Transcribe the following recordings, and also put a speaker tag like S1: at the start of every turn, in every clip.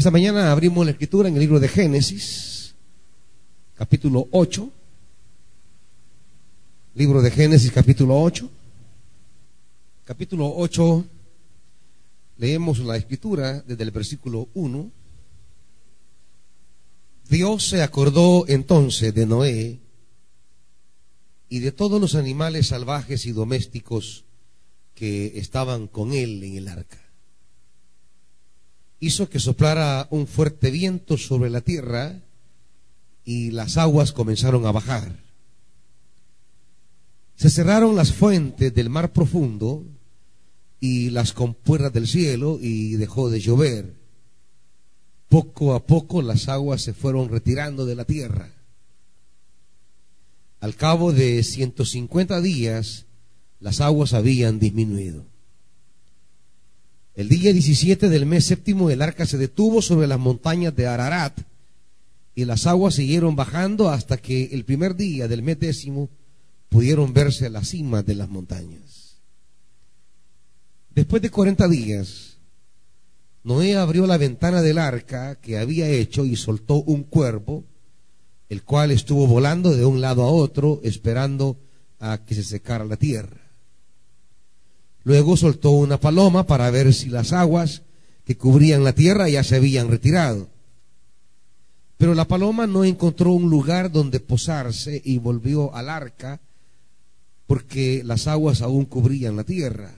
S1: Esta mañana abrimos la escritura en el libro de Génesis, capítulo 8. Libro de Génesis, capítulo 8. Capítulo 8, leemos la escritura desde el versículo 1. Dios se acordó entonces de Noé y de todos los animales salvajes y domésticos que estaban con él en el arca hizo que soplara un fuerte viento sobre la tierra y las aguas comenzaron a bajar. Se cerraron las fuentes del mar profundo y las compuertas del cielo y dejó de llover. Poco a poco las aguas se fueron retirando de la tierra. Al cabo de 150 días, las aguas habían disminuido. El día 17 del mes séptimo el arca se detuvo sobre las montañas de Ararat y las aguas siguieron bajando hasta que el primer día del mes décimo pudieron verse a la cima de las montañas. Después de 40 días, Noé abrió la ventana del arca que había hecho y soltó un cuervo, el cual estuvo volando de un lado a otro esperando a que se secara la tierra. Luego soltó una paloma para ver si las aguas que cubrían la tierra ya se habían retirado. Pero la paloma no encontró un lugar donde posarse y volvió al arca porque las aguas aún cubrían la tierra.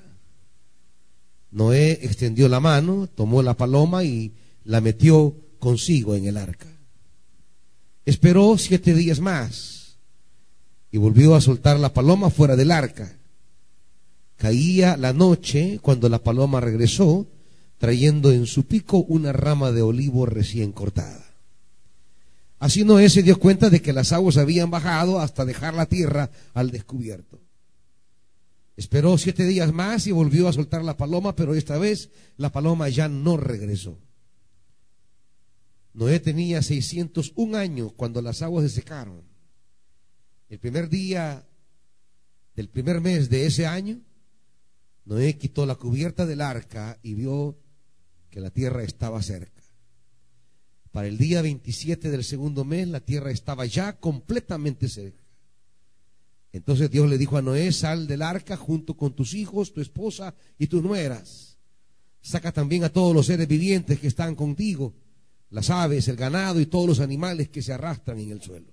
S1: Noé extendió la mano, tomó la paloma y la metió consigo en el arca. Esperó siete días más y volvió a soltar la paloma fuera del arca. Caía la noche cuando la paloma regresó, trayendo en su pico una rama de olivo recién cortada. Así Noé se dio cuenta de que las aguas habían bajado hasta dejar la tierra al descubierto. Esperó siete días más y volvió a soltar la paloma, pero esta vez la paloma ya no regresó. Noé tenía 601 años cuando las aguas se secaron. El primer día del primer mes de ese año, Noé quitó la cubierta del arca y vio que la tierra estaba cerca. Para el día 27 del segundo mes la tierra estaba ya completamente cerca. Entonces Dios le dijo a Noé, sal del arca junto con tus hijos, tu esposa y tus nueras. Saca también a todos los seres vivientes que están contigo, las aves, el ganado y todos los animales que se arrastran en el suelo.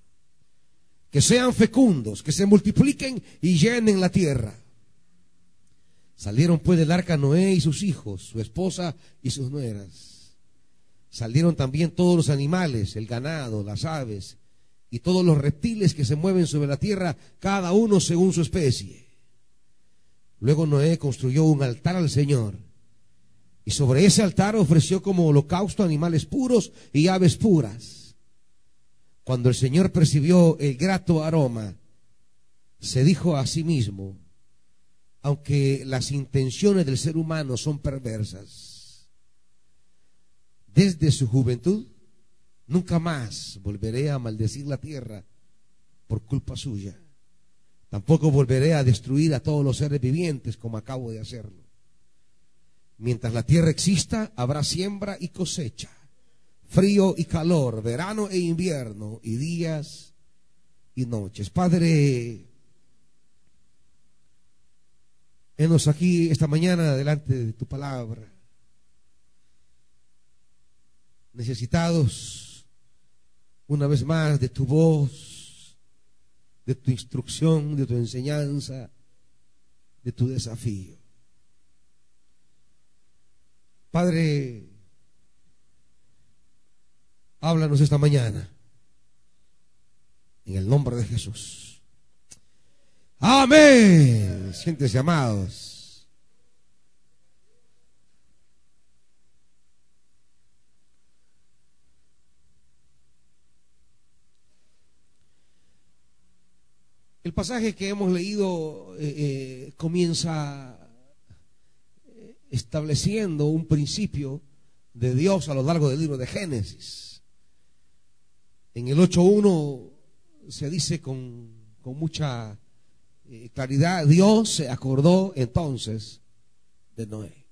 S1: Que sean fecundos, que se multipliquen y llenen la tierra. Salieron pues del arca Noé y sus hijos, su esposa y sus nueras. Salieron también todos los animales, el ganado, las aves y todos los reptiles que se mueven sobre la tierra, cada uno según su especie. Luego Noé construyó un altar al Señor y sobre ese altar ofreció como holocausto animales puros y aves puras. Cuando el Señor percibió el grato aroma, se dijo a sí mismo, aunque las intenciones del ser humano son perversas, desde su juventud, nunca más volveré a maldecir la tierra por culpa suya. Tampoco volveré a destruir a todos los seres vivientes como acabo de hacerlo. Mientras la tierra exista, habrá siembra y cosecha, frío y calor, verano e invierno, y días y noches. Padre, Aquí esta mañana delante de tu palabra. Necesitados una vez más de tu voz, de tu instrucción, de tu enseñanza, de tu desafío. Padre, háblanos esta mañana en el nombre de Jesús. Amén. Siéntese amados. El pasaje que hemos leído eh, eh, comienza eh, estableciendo un principio de Dios a lo largo del libro de Génesis. En el 8.1 se dice con, con mucha eh, claridad, Dios se acordó entonces de Noé.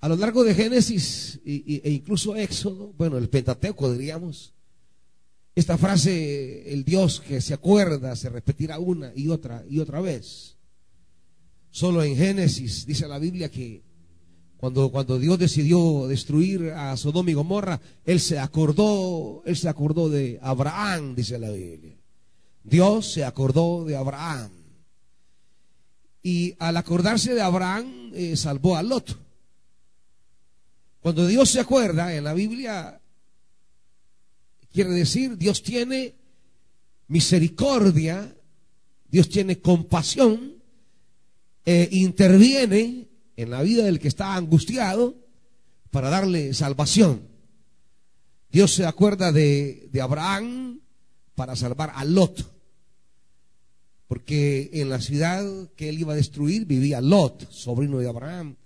S1: A lo largo de Génesis e incluso Éxodo, bueno, el Pentateuco diríamos, esta frase, el Dios que se acuerda, se repetirá una y otra y otra vez. Solo en Génesis dice la Biblia que cuando, cuando Dios decidió destruir a Sodoma y Gomorra, Él se acordó, Él se acordó de Abraham, dice la Biblia. Dios se acordó de Abraham. Y al acordarse de Abraham, eh, salvó a Lot. Cuando Dios se acuerda, en la Biblia Quiere decir, Dios tiene misericordia, Dios tiene compasión, e interviene en la vida del que está angustiado para darle salvación. Dios se acuerda de, de Abraham para salvar a Lot, porque en la ciudad que él iba a destruir vivía Lot, sobrino de Abraham.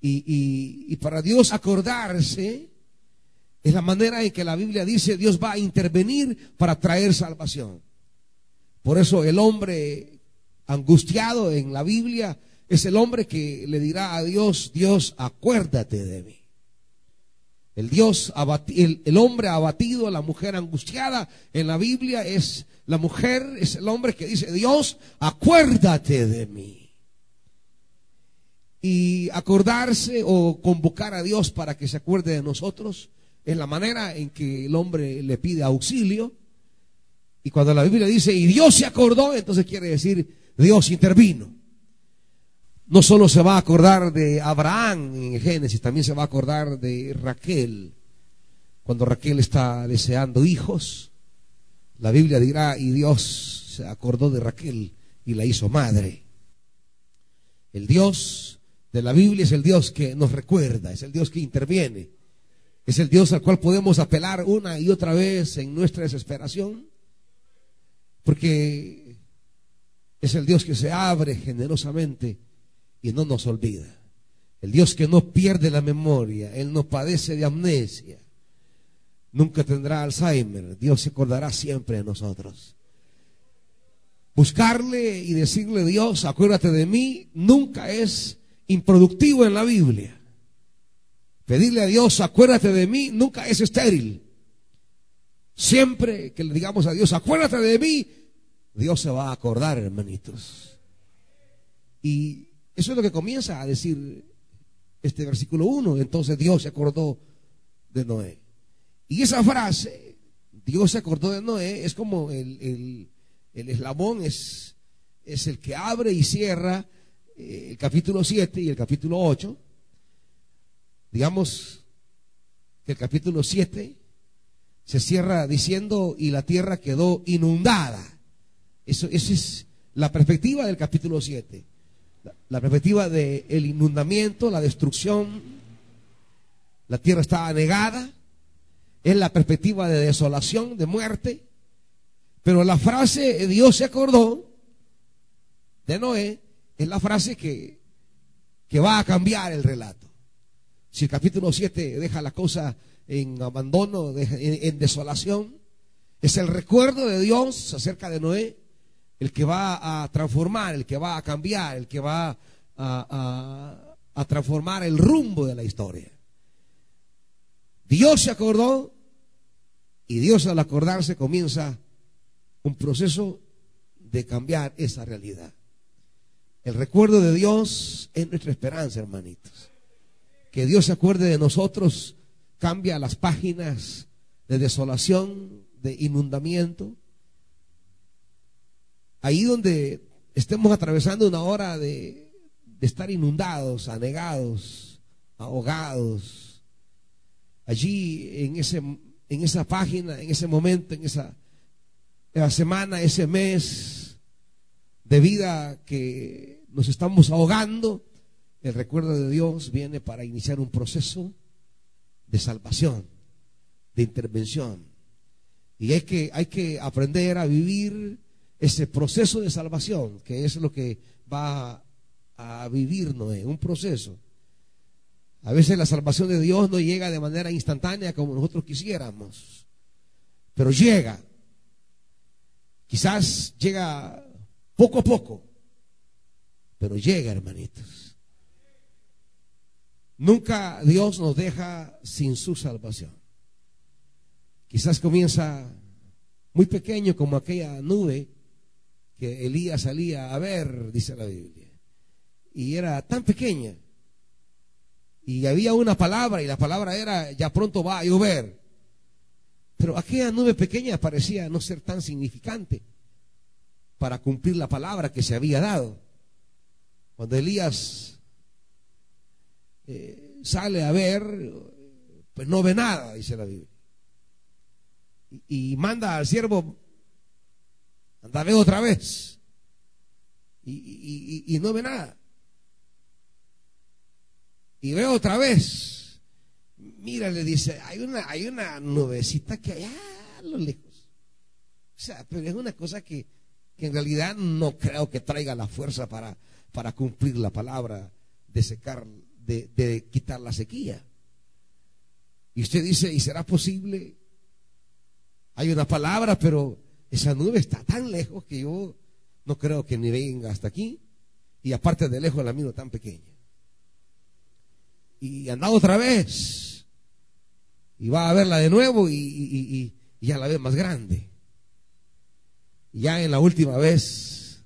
S1: Y, y para Dios acordarse es la manera en que la Biblia dice Dios va a intervenir para traer salvación. Por eso el hombre angustiado en la Biblia es el hombre que le dirá a Dios, Dios, acuérdate de mí. El Dios el, el, hombre abatido, la mujer angustiada en la Biblia es la mujer, es el hombre que dice, Dios, acuérdate de mí. Y acordarse o convocar a Dios para que se acuerde de nosotros es la manera en que el hombre le pide auxilio. Y cuando la Biblia dice, y Dios se acordó, entonces quiere decir, Dios intervino. No solo se va a acordar de Abraham en Génesis, también se va a acordar de Raquel. Cuando Raquel está deseando hijos, la Biblia dirá, y Dios se acordó de Raquel y la hizo madre. El Dios de la Biblia es el Dios que nos recuerda, es el Dios que interviene. Es el Dios al cual podemos apelar una y otra vez en nuestra desesperación. Porque es el Dios que se abre generosamente y no nos olvida. El Dios que no pierde la memoria, Él no padece de amnesia, nunca tendrá Alzheimer, Dios se acordará siempre de nosotros. Buscarle y decirle Dios, acuérdate de mí, nunca es improductivo en la Biblia. Pedirle a Dios, acuérdate de mí, nunca es estéril. Siempre que le digamos a Dios, acuérdate de mí, Dios se va a acordar, hermanitos. Y eso es lo que comienza a decir este versículo 1. Entonces Dios se acordó de Noé. Y esa frase, Dios se acordó de Noé, es como el, eslabón, es, es el que abre y cierra eh, el capítulo 7 y el capítulo 8 Digamos que el capítulo 7 se cierra diciendo y la tierra quedó inundada. Eso, esa es la perspectiva del capítulo 7. La, perspectiva del inundamiento, la destrucción. La tierra estaba negada. Es la perspectiva de desolación, de muerte. Pero la frase Dios se acordó de Noé es la frase que, que va a cambiar el relato. Si el capítulo 7 deja la cosa en abandono, en, desolación, es el recuerdo de Dios acerca de Noé, el que va a transformar, el que va a cambiar, el que va a, transformar el rumbo de la historia. Dios se acordó y Dios al acordarse comienza un proceso de cambiar esa realidad. El recuerdo de Dios es nuestra esperanza, hermanitos que Dios se acuerde de nosotros cambia las páginas de desolación, de inundamiento. Ahí donde estemos atravesando una hora de, estar inundados, anegados, ahogados, allí en, ese, en esa página, en ese momento, en esa, semana, ese mes de vida que nos estamos ahogando, el recuerdo de Dios viene para iniciar un proceso de salvación, de intervención. Y hay que, hay que aprender a vivir ese proceso de salvación, que es lo que va a vivir Noé, un proceso. A veces la salvación de Dios no llega de manera instantánea como nosotros quisiéramos, pero llega. Quizás llega poco a poco, pero llega, hermanitos. Nunca Dios nos deja sin su salvación. Quizás comienza muy pequeño como aquella nube que Elías salía a ver, dice la Biblia. Y era tan pequeña. Y había una palabra y la palabra era, ya pronto va a llover. Pero aquella nube pequeña parecía no ser tan significante para cumplir la palabra que se había dado. Cuando Elías eh, sale a ver, pues no ve nada, dice la Biblia. Y, manda al siervo, anda ve otra vez. Y, no ve nada. Y ve otra vez. Mira, le dice, hay una, hay una nubecita que allá a lo lejos. O sea, pero es una cosa que, que en realidad no creo que traiga la fuerza para, para cumplir la palabra de secar de, quitar la sequía. Y usted dice, ¿y será posible? Hay una palabra, pero esa nube está tan lejos que yo no creo que ni venga hasta aquí. Y aparte de lejos la miro tan pequeña. Y anda otra vez. Y va a verla de nuevo y, ya la ve más grande. Y ya en la última vez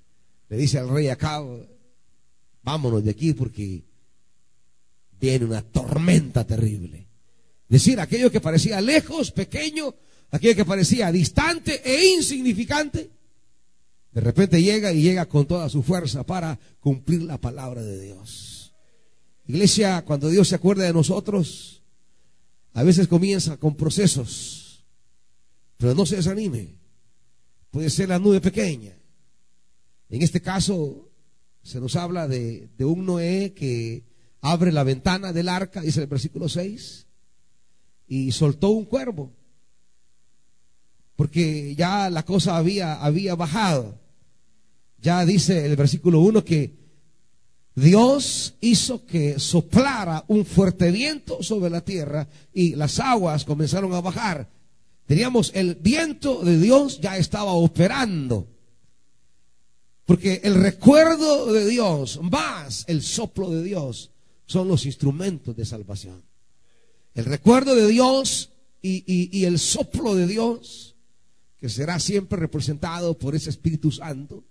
S1: le dice al rey acá, vámonos de aquí porque viene una tormenta terrible. Decir, aquello que parecía lejos, pequeño, aquello que parecía distante e insignificante, de repente llega y llega con toda su fuerza para cumplir la palabra de Dios. Iglesia, cuando Dios se acuerda de nosotros, a veces comienza con procesos, pero no se desanime. Puede ser la nube pequeña. En este caso, se nos habla de, de un Noé que abre la ventana del arca, dice el versículo 6, y soltó un cuervo, porque ya la cosa había, había bajado. Ya dice el versículo 1 que Dios hizo que soplara un fuerte viento sobre la tierra y las aguas comenzaron a bajar. Teníamos el viento de Dios ya estaba operando. Porque el recuerdo de Dios más el soplo de Dios son los instrumentos de salvación. El recuerdo de Dios y, el soplo de Dios, que será siempre representado por ese Espíritu Santo,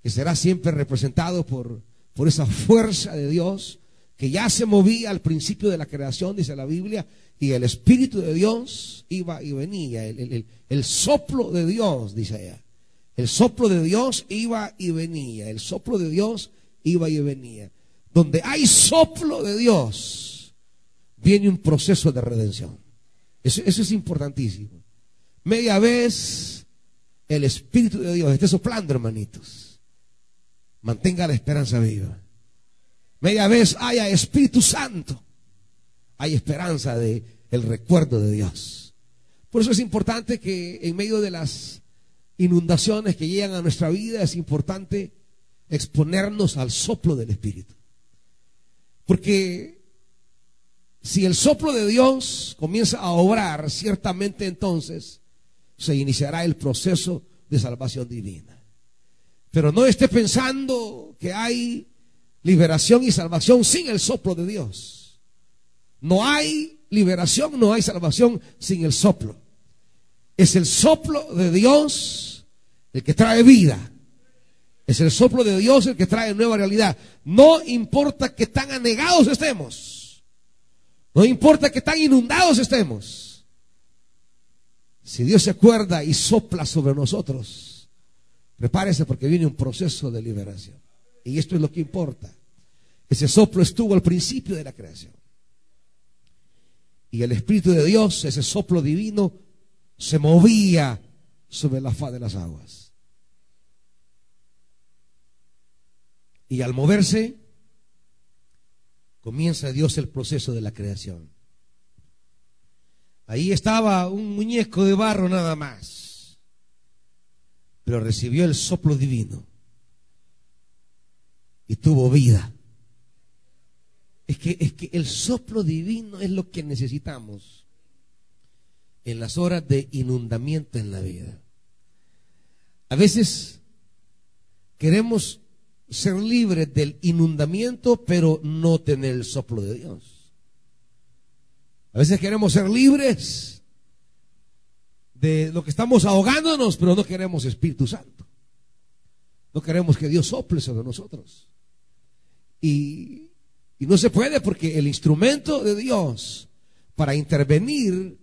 S1: que será siempre representado por, por esa fuerza de Dios, que ya se movía al principio de la creación, dice la Biblia, y el Espíritu de Dios iba y venía, el, el soplo de Dios, dice ella. El soplo de Dios iba y venía, el soplo de Dios iba y venía donde hay soplo de Dios, viene un proceso de redención. Eso, es importantísimo. Media vez el Espíritu de Dios esté soplando, hermanitos. Mantenga la esperanza viva. Media vez haya Espíritu Santo. Hay esperanza de el recuerdo de Dios. Por eso es importante que en medio de las inundaciones que llegan a nuestra vida es importante exponernos al soplo del Espíritu. Porque si el soplo de Dios comienza a obrar, ciertamente entonces se iniciará el proceso de salvación divina. Pero no esté pensando que hay liberación y salvación sin el soplo de Dios. No hay liberación, no hay salvación sin el soplo. Es el soplo de Dios el que trae vida. Es el soplo de Dios el que trae nueva realidad. No importa que tan anegados estemos. No importa que tan inundados estemos. Si Dios se acuerda y sopla sobre nosotros, prepárese porque viene un proceso de liberación. Y esto es lo que importa. Ese soplo estuvo al principio de la creación. Y el Espíritu de Dios, ese soplo divino, se movía sobre la faz de las aguas. Y al moverse, comienza Dios el proceso de la creación. Ahí estaba un muñeco de barro nada más, pero recibió el soplo divino y tuvo vida. Es que, es que el soplo divino es lo que necesitamos en las horas de inundamiento en la vida. A veces queremos ser libres del inundamiento, pero no tener el soplo de Dios. A veces queremos ser libres de lo que estamos ahogándonos, pero no queremos Espíritu Santo. No queremos que Dios sople sobre nosotros. Y, y no se puede porque el instrumento de Dios para intervenir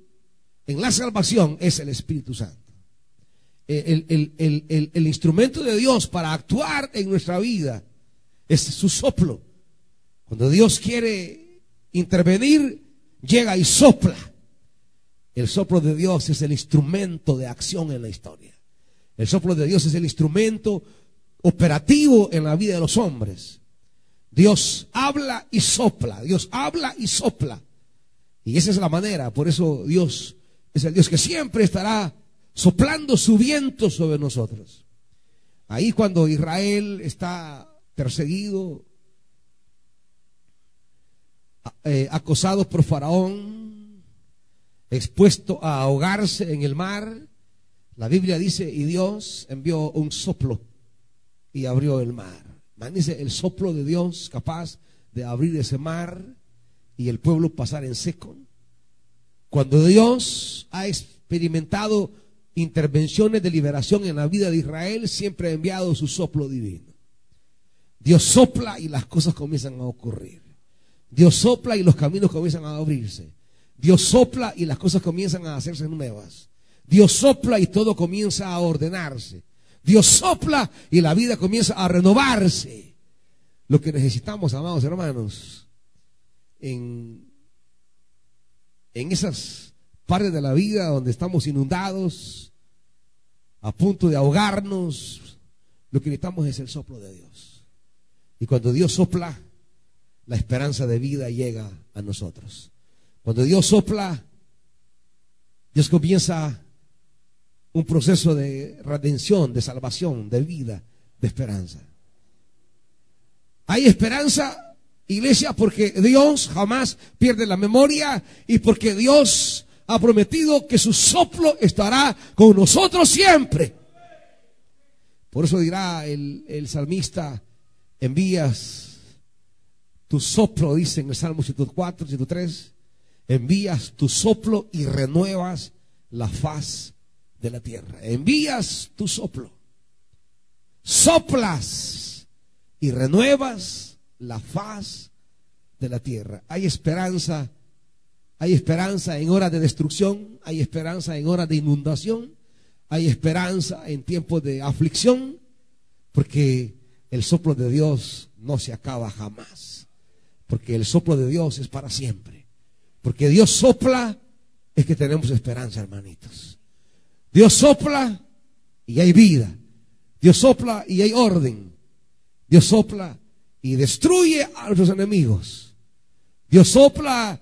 S1: en la salvación es el Espíritu Santo. El, el, el, instrumento de Dios para actuar en nuestra vida es su soplo. Cuando Dios quiere intervenir, llega y sopla. El soplo de Dios es el instrumento de acción en la historia. El soplo de Dios es el instrumento operativo en la vida de los hombres. Dios habla y sopla, Dios habla y sopla. Y esa es la manera, por eso Dios es el Dios que siempre estará soplando su viento sobre nosotros. Ahí cuando Israel está perseguido, eh, acosado por Faraón, expuesto a ahogarse en el mar, la Biblia dice, y Dios envió un soplo y abrió el mar. Dice, el soplo de Dios capaz de abrir ese mar y el pueblo pasar en seco. Cuando Dios ha experimentado intervenciones de liberación en la vida de Israel, siempre ha enviado su soplo divino. Dios sopla y las cosas comienzan a ocurrir. Dios sopla y los caminos comienzan a abrirse. Dios sopla y las cosas comienzan a hacerse nuevas. Dios sopla y todo comienza a ordenarse. Dios sopla y la vida comienza a renovarse. Lo que necesitamos, amados hermanos, en, en esas partes de la vida donde estamos inundados, a punto de ahogarnos, lo que necesitamos es el soplo de Dios. Y cuando Dios sopla, la esperanza de vida llega a nosotros. Cuando Dios sopla, Dios comienza un proceso de redención, de salvación, de vida, de esperanza. Hay esperanza, iglesia, porque Dios jamás pierde la memoria y porque Dios ha prometido que su soplo estará con nosotros siempre. Por eso dirá el, el salmista, envías tu soplo, dice en el Salmo 104, 103, envías tu soplo y renuevas la faz de la tierra. Envías tu soplo, soplas y renuevas la faz de la tierra. Hay esperanza, hay esperanza en horas de destrucción, hay esperanza en horas de inundación, hay esperanza en tiempos de aflicción, porque el soplo de Dios no se acaba jamás, porque el soplo de Dios es para siempre, porque Dios sopla, es que tenemos esperanza, hermanitos. Dios sopla y hay vida. Dios sopla y hay orden. Dios sopla y destruye a nuestros enemigos. Dios sopla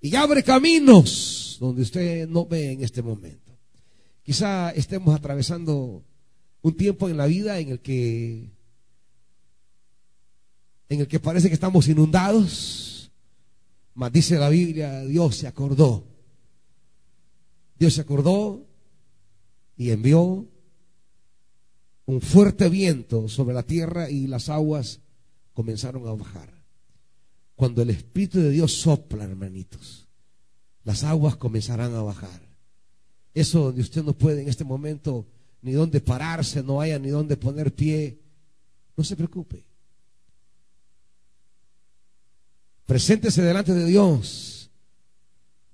S1: y abre caminos donde usted no ve en este momento. Quizá estemos atravesando un tiempo en la vida en el que en el que parece que estamos inundados, mas dice la Biblia, Dios se acordó. Dios se acordó y envió un fuerte viento sobre la tierra y las aguas comenzaron a bajar. Cuando el Espíritu de Dios sopla, hermanitos, las aguas comenzarán a bajar. Eso donde usted no puede en este momento ni dónde pararse, no haya ni dónde poner pie, no se preocupe. Preséntese delante de Dios.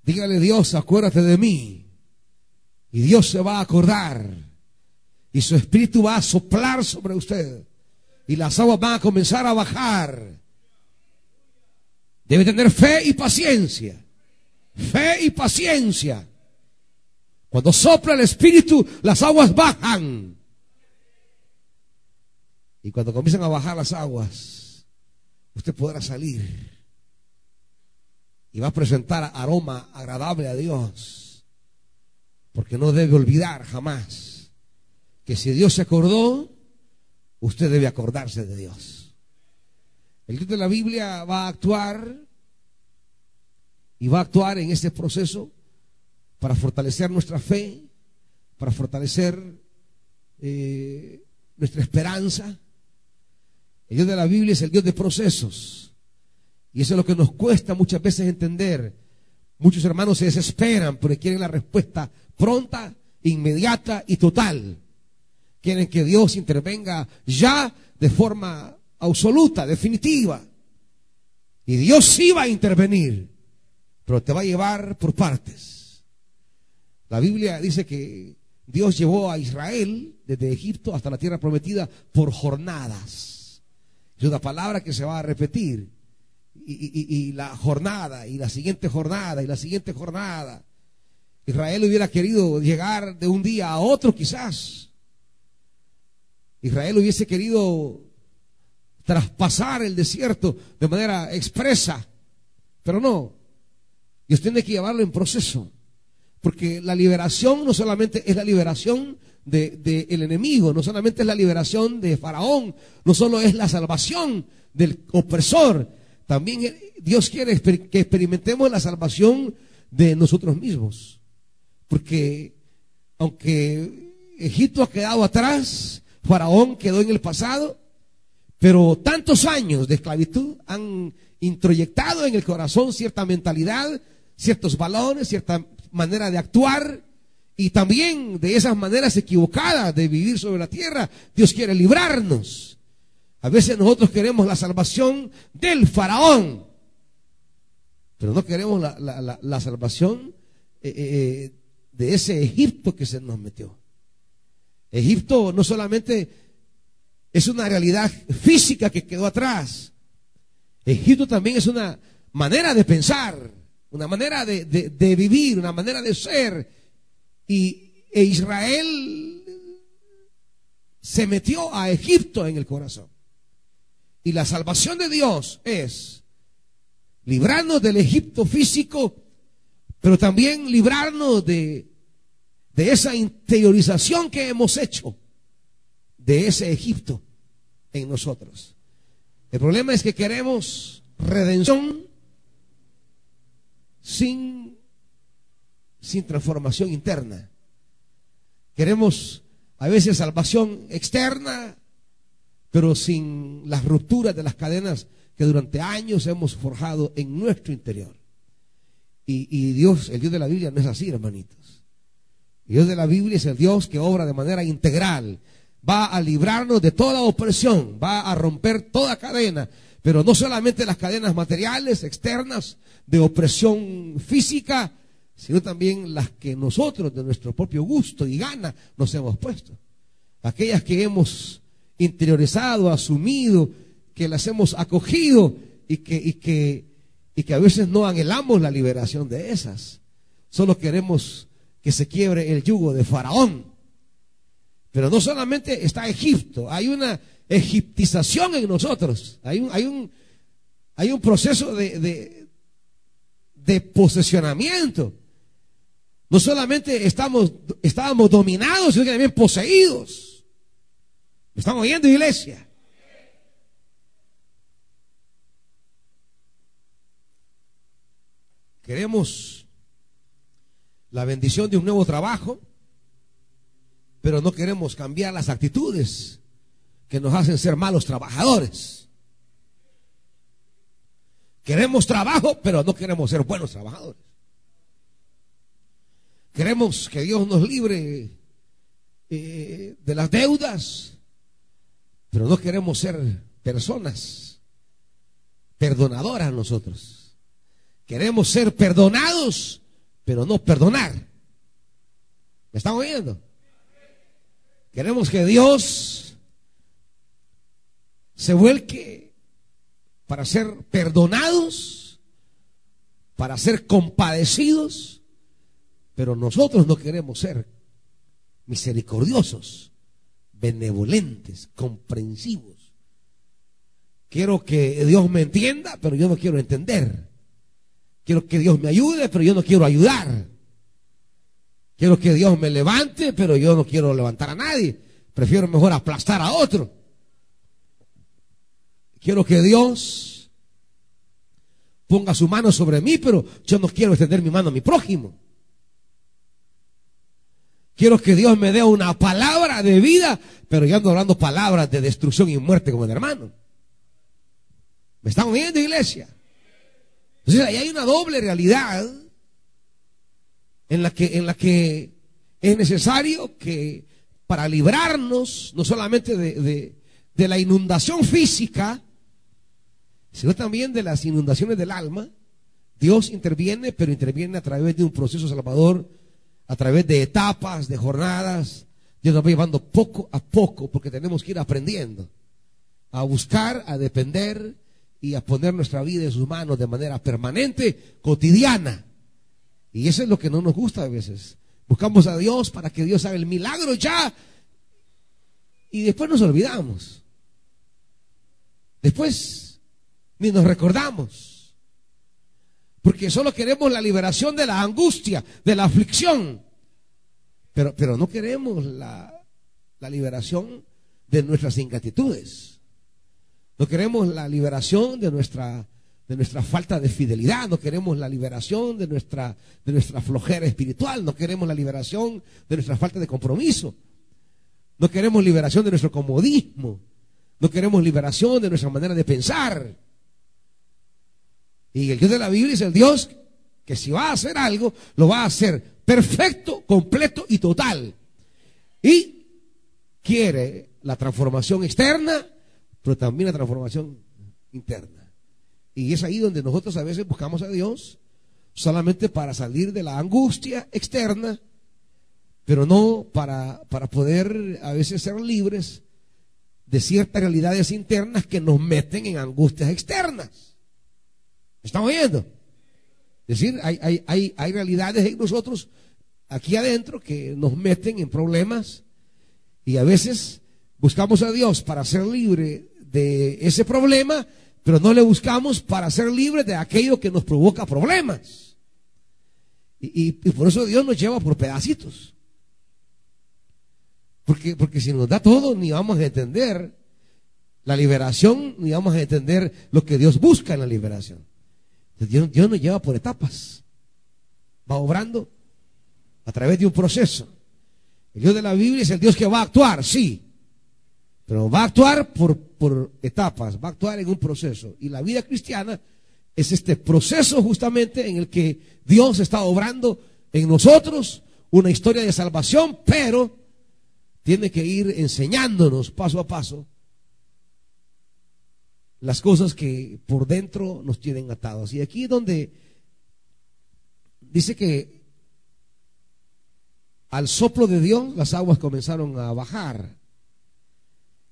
S1: Dígale Dios, acuérdate de mí. Y Dios se va a acordar. Y su espíritu va a soplar sobre usted. Y las aguas van a comenzar a bajar. Debe tener fe y paciencia. Fe y paciencia. Cuando sopla el espíritu, las aguas bajan. Y cuando comienzan a bajar las aguas, usted podrá salir. Y va a presentar aroma agradable a Dios. Porque no debe olvidar jamás que si Dios se acordó, usted debe acordarse de Dios. El Dios de la Biblia va a actuar y va a actuar en este proceso para fortalecer nuestra fe, para fortalecer eh, nuestra esperanza, El Dios de la Biblia es el Dios de procesos. Y eso es lo que nos cuesta muchas veces entender. Muchos hermanos se desesperan porque quieren la respuesta pronta, inmediata y total. Quieren que Dios intervenga ya de forma absoluta, definitiva. Y Dios sí va a intervenir, pero te va a llevar por partes. La Biblia dice que Dios llevó a Israel desde Egipto hasta la tierra prometida por jornadas. Es una palabra que se va a repetir. Y, la jornada, y la siguiente jornada, y la siguiente jornada. Israel hubiera querido llegar de un día a otro quizás. Israel hubiese querido traspasar el desierto de manera expresa, pero no. Dios tiene que llevarlo en proceso. Porque la liberación no solamente es la liberación del de, enemigo, no solamente es la liberación de Faraón, no solo es la salvación del opresor, también Dios quiere que experimentemos la salvación de nosotros mismos. Porque aunque Egipto ha quedado atrás, Faraón quedó en el pasado, pero tantos años de esclavitud han introyectado en el corazón cierta mentalidad, ciertos valores, cierta manera de actuar y también de esas maneras equivocadas de vivir sobre la tierra. Dios quiere librarnos. A veces nosotros queremos la salvación del faraón, pero no queremos la, salvación eh, eh, de ese Egipto que se nos metió. Egipto no solamente es una realidad física que quedó atrás, Egipto también es una manera de pensar, una manera de, vivir, una manera de ser. Y e Israel se metió a Egipto en el corazón. Y la salvación de Dios es librarnos del Egipto físico, pero también librarnos de, de esa interiorización que hemos hecho de ese Egipto en nosotros. El problema es que queremos redención sin, sin transformación interna. Queremos a veces salvación externa, pero sin las rupturas de las cadenas que durante años hemos forjado en nuestro interior. Y, Dios, el Dios de la Biblia, no es así, hermanitos. El Dios de la Biblia es el Dios que obra de manera integral. Va a librarnos de toda opresión, va a romper toda cadena, pero no solamente las cadenas materiales, externas, de opresión física, sino también las que nosotros, de nuestro propio gusto y gana, nos hemos puesto. Aquellas que hemos interiorizado, asumido, que las hemos acogido y que, y que, y que a veces no anhelamos la liberación de esas. Solo queremos que se quiebre el yugo de Faraón. Pero no solamente está Egipto, hay una egiptización en nosotros. Hay un, hay un, hay un proceso de, de, de posesionamiento. No solamente estamos, estábamos dominados, sino que también poseídos. ¿Me están oyendo, iglesia? Queremos la bendición de un nuevo trabajo, pero no queremos cambiar las actitudes que nos hacen ser malos trabajadores. Queremos trabajo, pero no queremos ser buenos trabajadores. Queremos que Dios nos libre eh, de las deudas, pero no queremos ser personas perdonadoras nosotros. Queremos ser perdonados, pero no perdonar. ¿Me están oyendo? Queremos que Dios se vuelque para ser perdonados, para ser compadecidos, pero nosotros no queremos ser misericordiosos, benevolentes, comprensivos. Quiero que Dios me entienda, pero yo no quiero entender. Quiero que Dios me ayude, pero yo no quiero ayudar. Quiero que Dios me levante, pero yo no quiero levantar a nadie. Prefiero mejor aplastar a otro. Quiero que Dios ponga su mano sobre mí, pero yo no quiero extender mi mano a mi prójimo. Quiero que Dios me dé una palabra de vida, pero yo ando hablando palabras de destrucción y muerte como el hermano. ¿Me están oyendo, iglesia? Entonces ahí hay una doble realidad en la que, en la que es necesario que para librarnos no solamente de, de la inundación física, sino también de las inundaciones del alma, Dios interviene, pero interviene a través de un proceso salvador, a través de etapas, de jornadas. Dios nos va llevando poco a poco, porque tenemos que ir aprendiendo a buscar, a depender y a poner nuestra vida en sus manos de manera permanente, cotidiana. Y eso es lo que no nos gusta a veces. Buscamos a Dios para que Dios haga el milagro ya. Y después nos olvidamos. Después ni nos recordamos. Porque solo queremos la liberación de la angustia, de la aflicción. Pero, pero no queremos la, la liberación de nuestras ingratitudes. No queremos la liberación de nuestra, de nuestra falta de fidelidad. No queremos la liberación de nuestra, de nuestra flojera espiritual. No queremos la liberación de nuestra falta de compromiso. No queremos liberación de nuestro comodismo. No queremos liberación de nuestra manera de pensar. Y el Dios de la Biblia es el Dios que si va a hacer algo, lo va a hacer perfecto, completo y total. Y quiere la transformación externa, pero también la transformación interna. Y es ahí donde nosotros a veces buscamos a Dios solamente para salir de la angustia externa, pero no para, para poder a veces ser libres de ciertas realidades internas que nos meten en angustias externas. ¿Estamos viendo? Es decir, hay, hay, hay, hay realidades en nosotros aquí adentro que nos meten en problemas y a veces buscamos a Dios para ser libre de ese problema, pero no le buscamos para ser libre de aquello que nos provoca problemas. Y, y por eso Dios nos lleva por pedacitos. Porque, porque si nos da todo, ni vamos a entender la liberación, ni vamos a entender lo que Dios busca en la liberación. Dios, Dios nos lleva por etapas. Va obrando a través de un proceso. El Dios de la Biblia es el Dios que va a actuar, sí. Pero va a actuar por, por etapas, va a actuar en un proceso. Y la vida cristiana es este proceso justamente en el que Dios está obrando en nosotros una historia de salvación, pero tiene que ir enseñándonos paso a paso las cosas que por dentro nos tienen atados. Y aquí donde dice que al soplo de Dios las aguas comenzaron a bajar.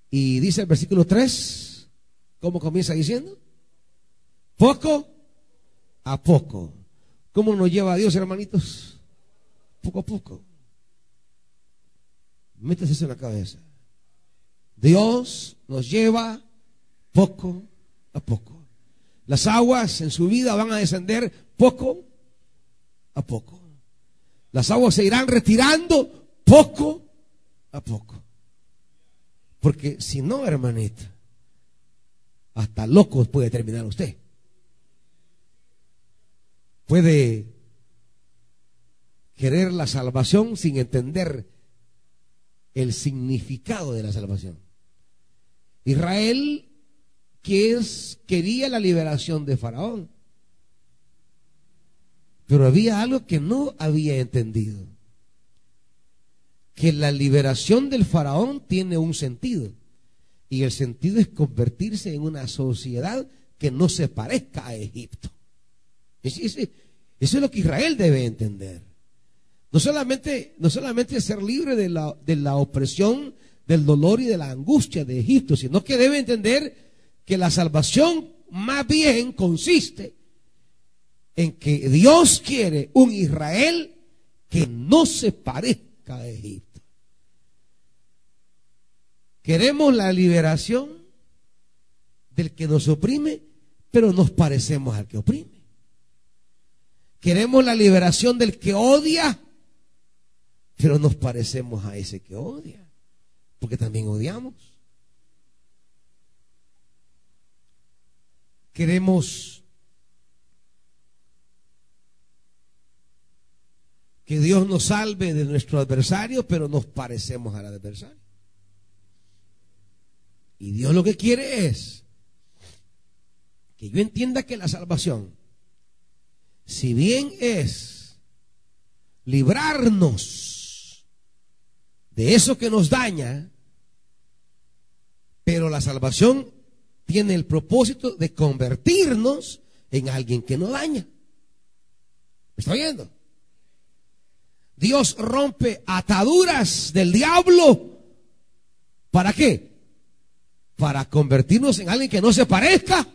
S1: Y dice el versículo 3, ¿cómo comienza diciendo? Poco a poco. ¿Cómo nos lleva a Dios, hermanitos? Poco a poco. Métese eso en la cabeza. Dios nos lleva poco a poco. Las aguas en su vida van a descender poco a poco. Las aguas se irán retirando poco a poco. Porque si no, hermanita, hasta locos puede terminar usted. Puede querer la salvación sin entender el significado de la salvación. Israel que quería la liberación de Faraón, pero había algo que no había entendido, que la liberación del Faraón tiene un sentido, y el sentido es convertirse en una sociedad que no se parezca a Egipto. Eso es lo que Israel debe entender. No solamente, no solamente ser libre de la, de la opresión, del dolor y de la angustia de Egipto, sino que debe entender que la salvación más bien consiste en que Dios quiere un Israel que no se parezca a Egipto. Queremos la liberación del que nos oprime, pero nos parecemos al que oprime. Queremos la liberación del que odia, pero nos parecemos a ese que odia, porque también odiamos. Queremos que Dios nos salve de nuestro adversario, pero nos parecemos al adversario. Y Dios lo que quiere es que yo entienda que la salvación, si bien es librarnos de eso que nos daña, pero la salvación tiene el propósito de convertirnos en alguien que no daña. ¿Me está oyendo? Dios rompe ataduras del diablo. ¿Para qué? Para convertirnos en alguien que no se parezca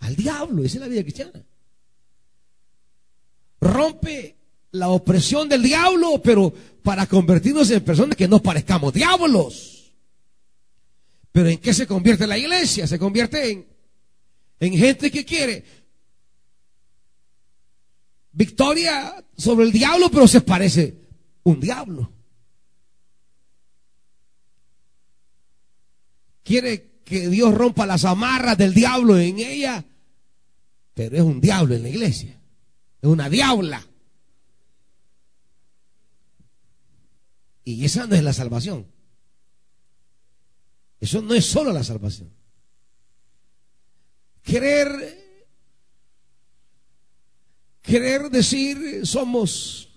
S1: al diablo. Esa es la vida cristiana. Rompe la opresión del diablo, pero para convertirnos en personas que no parezcamos diablos. Pero ¿en qué se convierte la iglesia? Se convierte en, en gente que quiere victoria sobre el diablo, pero se parece un diablo. Quiere que Dios rompa las amarras del diablo en ella, pero es un diablo en la iglesia. Es una diabla. Y esa no es la salvación. Eso no es solo la salvación. Querer querer decir somos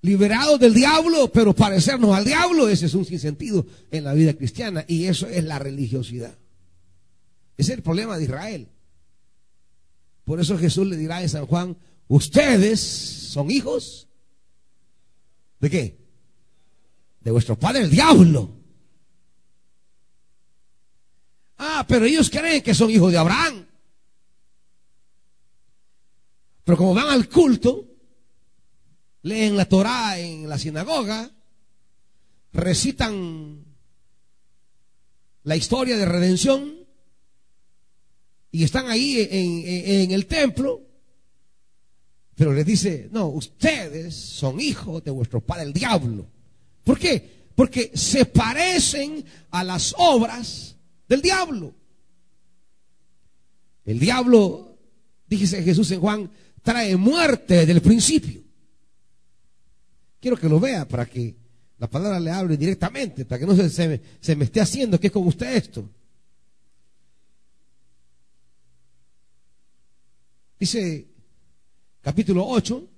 S1: liberados del diablo, pero parecernos al diablo, ese es un sinsentido en la vida cristiana y eso es la religiosidad. Ese es el problema de Israel. Por eso Jesús le dirá en San Juan, ustedes son hijos de qué? De vuestro padre el diablo. Ah, pero ellos creen que son hijos de Abraham. Pero como van al culto, leen la Torá en la sinagoga, recitan la historia de redención y están ahí en, el templo, pero les dice, no, ustedes son hijos de vuestro padre el diablo. ¿Por qué? Porque se parecen a las obras del diablo. El diablo, dice Jesús en Juan trae muerte desde el principio. Quiero que lo vea para que la palabra le hable directamente, para que no se, me, se me esté haciendo que es con usted esto. Dice capítulo 8,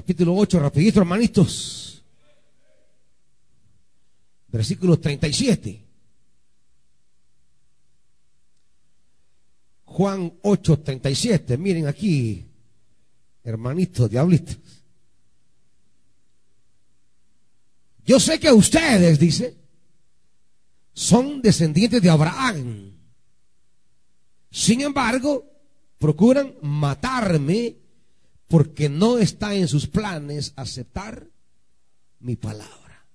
S1: capítulo 8, rapidito hermanitos. Versículo 37. Juan 8, 37. Miren aquí, hermanitos, diablitos. Yo sé que ustedes, dice, son descendientes de Abraham. Sin embargo, procuran matarme porque no está en sus planes aceptar mi palabra.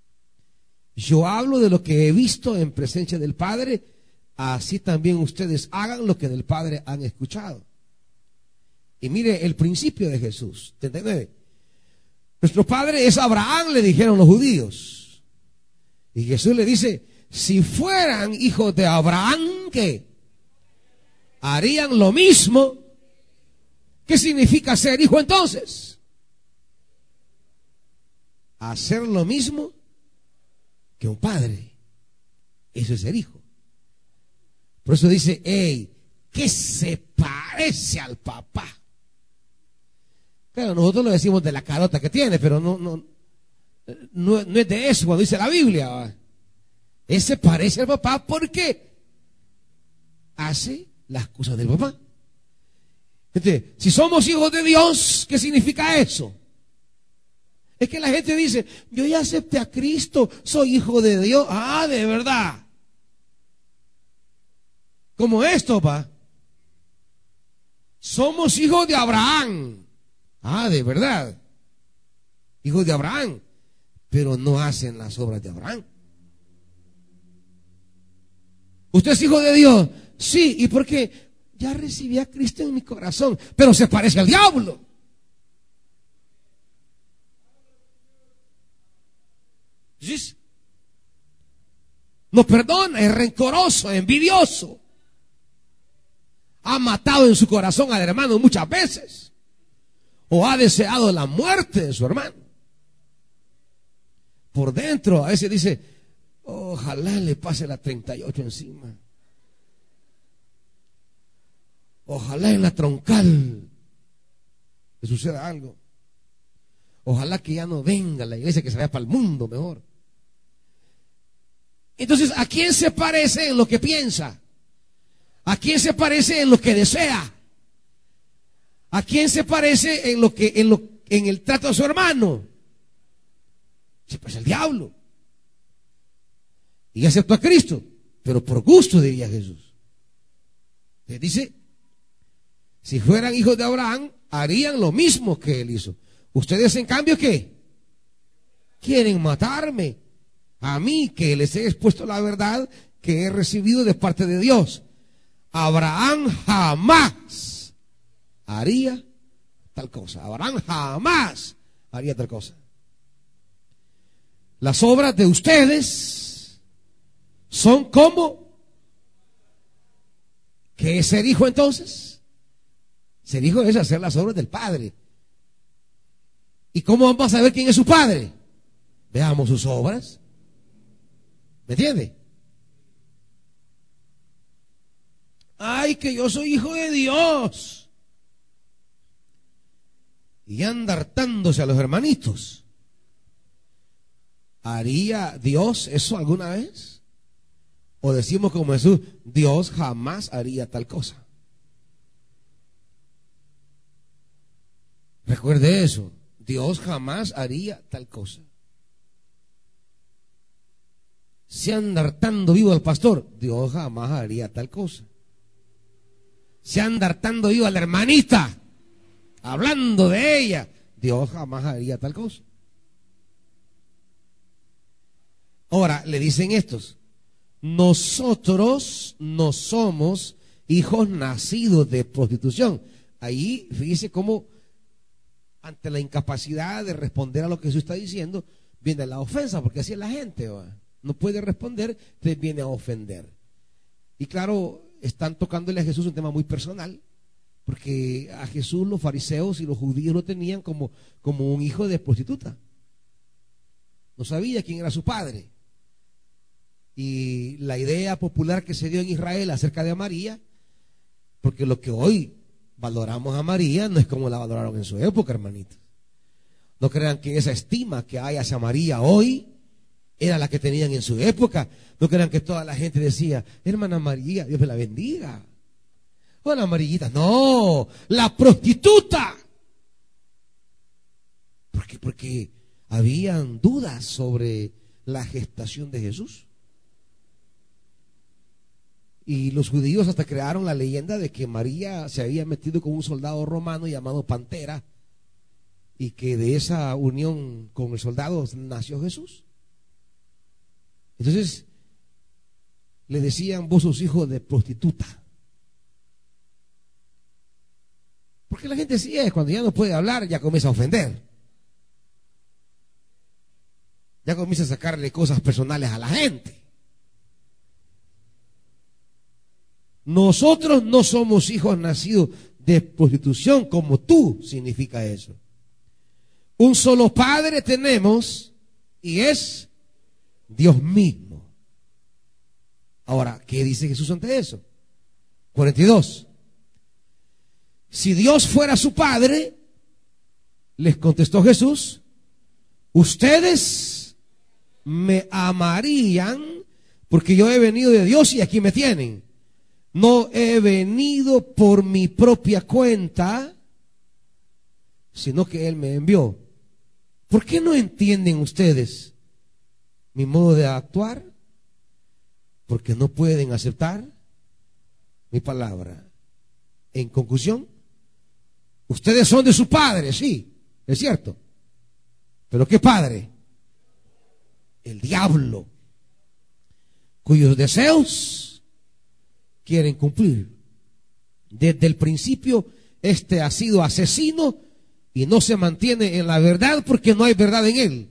S1: Yo hablo de lo que he visto en presencia del Padre, así también ustedes hagan lo que del Padre han escuchado. Y mire el principio de Jesús, 39. Nuestro Padre es Abraham, le dijeron los judíos. Y Jesús le dice, si fueran hijos de Abraham, ¿qué? Harían lo mismo ¿Qué significa ser hijo entonces? Hacer lo mismo que un padre. Eso es ser hijo. Por eso dice, hey, ¿qué se parece al papá? Claro, nosotros lo decimos de la carota que tiene, pero no, no, no, es de eso cuando dice la Biblia. Ese parece al papá porque hace las cosas del papá. Este, si somos hijos de Dios, ¿qué significa eso? Es que la gente dice, yo ya acepté a Cristo, soy hijo de Dios. Ah, de verdad. Como esto, pa. Somos hijos de Abraham. Ah, de verdad. Hijos de Abraham. Pero no hacen las obras de Abraham. ¿Usted es hijo de Dios? Sí. ¿Y por qué? Ya recibí a Cristo en mi corazón, pero se parece al diablo. No perdona, es rencoroso, envidioso. ha matado en su corazón al hermano muchas veces. O ha deseado la muerte de su hermano. Por dentro a veces dice, ojalá le pase la 38 encima. Ojalá en la troncal le suceda algo. Ojalá que ya no venga la iglesia, que se vaya para el mundo mejor. Entonces, ¿a quién se parece en lo que piensa? ¿A quién se parece en lo que desea? ¿A quién se parece en lo que en lo en el trato a su hermano? Sí, pues el diablo. Y aceptó a Cristo, pero por gusto diría Jesús. Le dice, si fueran hijos de Abraham, harían lo mismo que él hizo. Ustedes en cambio, ¿qué? Quieren matarme. A mí que les he expuesto la verdad que he recibido de parte de Dios. Abraham jamás haría tal cosa. Abraham jamás haría tal cosa. Las obras de ustedes son como ¿qué es ser hijo entonces? Ser hijo es hacer las obras del Padre. ¿Y cómo vamos a saber quién es su Padre? Veamos sus obras. ¿Me entiende? ay, que yo soy hijo de Dios. Y anda hartándose a los hermanitos. ¿Haría Dios eso alguna vez? O decimos como Jesús, Dios jamás haría tal cosa. Recuerde eso, Dios jamás haría tal cosa. Se anda hartando vivo al pastor, Dios jamás haría tal cosa se anda hartando yo a la hermanita, hablando de ella. Dios jamás haría tal cosa. Ahora, le dicen estos, nosotros no somos hijos nacidos de prostitución. Ahí, fíjese cómo, ante la incapacidad de responder a lo que Jesús está diciendo, viene la ofensa, porque así es la gente, no puede responder, entonces viene a ofender. Y claro, están tocándole a Jesús un tema muy personal, porque a Jesús los fariseos y los judíos lo tenían como, como un hijo de prostituta. No sabía quién era su padre. Y la idea popular que se dio en Israel acerca de María, porque lo que hoy valoramos a María no es como la valoraron en su época, hermanitos. No crean que esa estima que hay hacia María hoy era la que tenían en su época. No crean que toda la gente decía, hermana María, Dios me la bendiga. Hola amarillita. No, la prostituta. ¿Por qué? Porque habían dudas sobre la gestación de Jesús. Y los judíos hasta crearon la leyenda de que María se había metido con un soldado romano llamado Pantera y que de esa unión con el soldado nació Jesús. Entonces, le decían, vos sos hijo de prostituta. Porque la gente sí es, cuando ya no puede hablar, ya comienza a ofender. Ya comienza a sacarle cosas personales a la gente. Nosotros no somos hijos nacidos de prostitución como tú significa eso. Un solo padre tenemos y es Dios mismo. Ahora, ¿qué dice Jesús ante eso? 42. Si Dios fuera su Padre, les contestó Jesús, ustedes me amarían porque yo he venido de Dios y aquí me tienen. No he venido por mi propia cuenta, sino que Él me envió. ¿Por qué no entienden ustedes mi modo de actuar porque no pueden aceptar mi palabra. En conclusión, ustedes son de su padre, sí, es cierto. Pero ¿qué padre? El diablo, cuyos deseos quieren cumplir. Desde el principio, este ha sido asesino y no se mantiene en la verdad porque no hay verdad en él.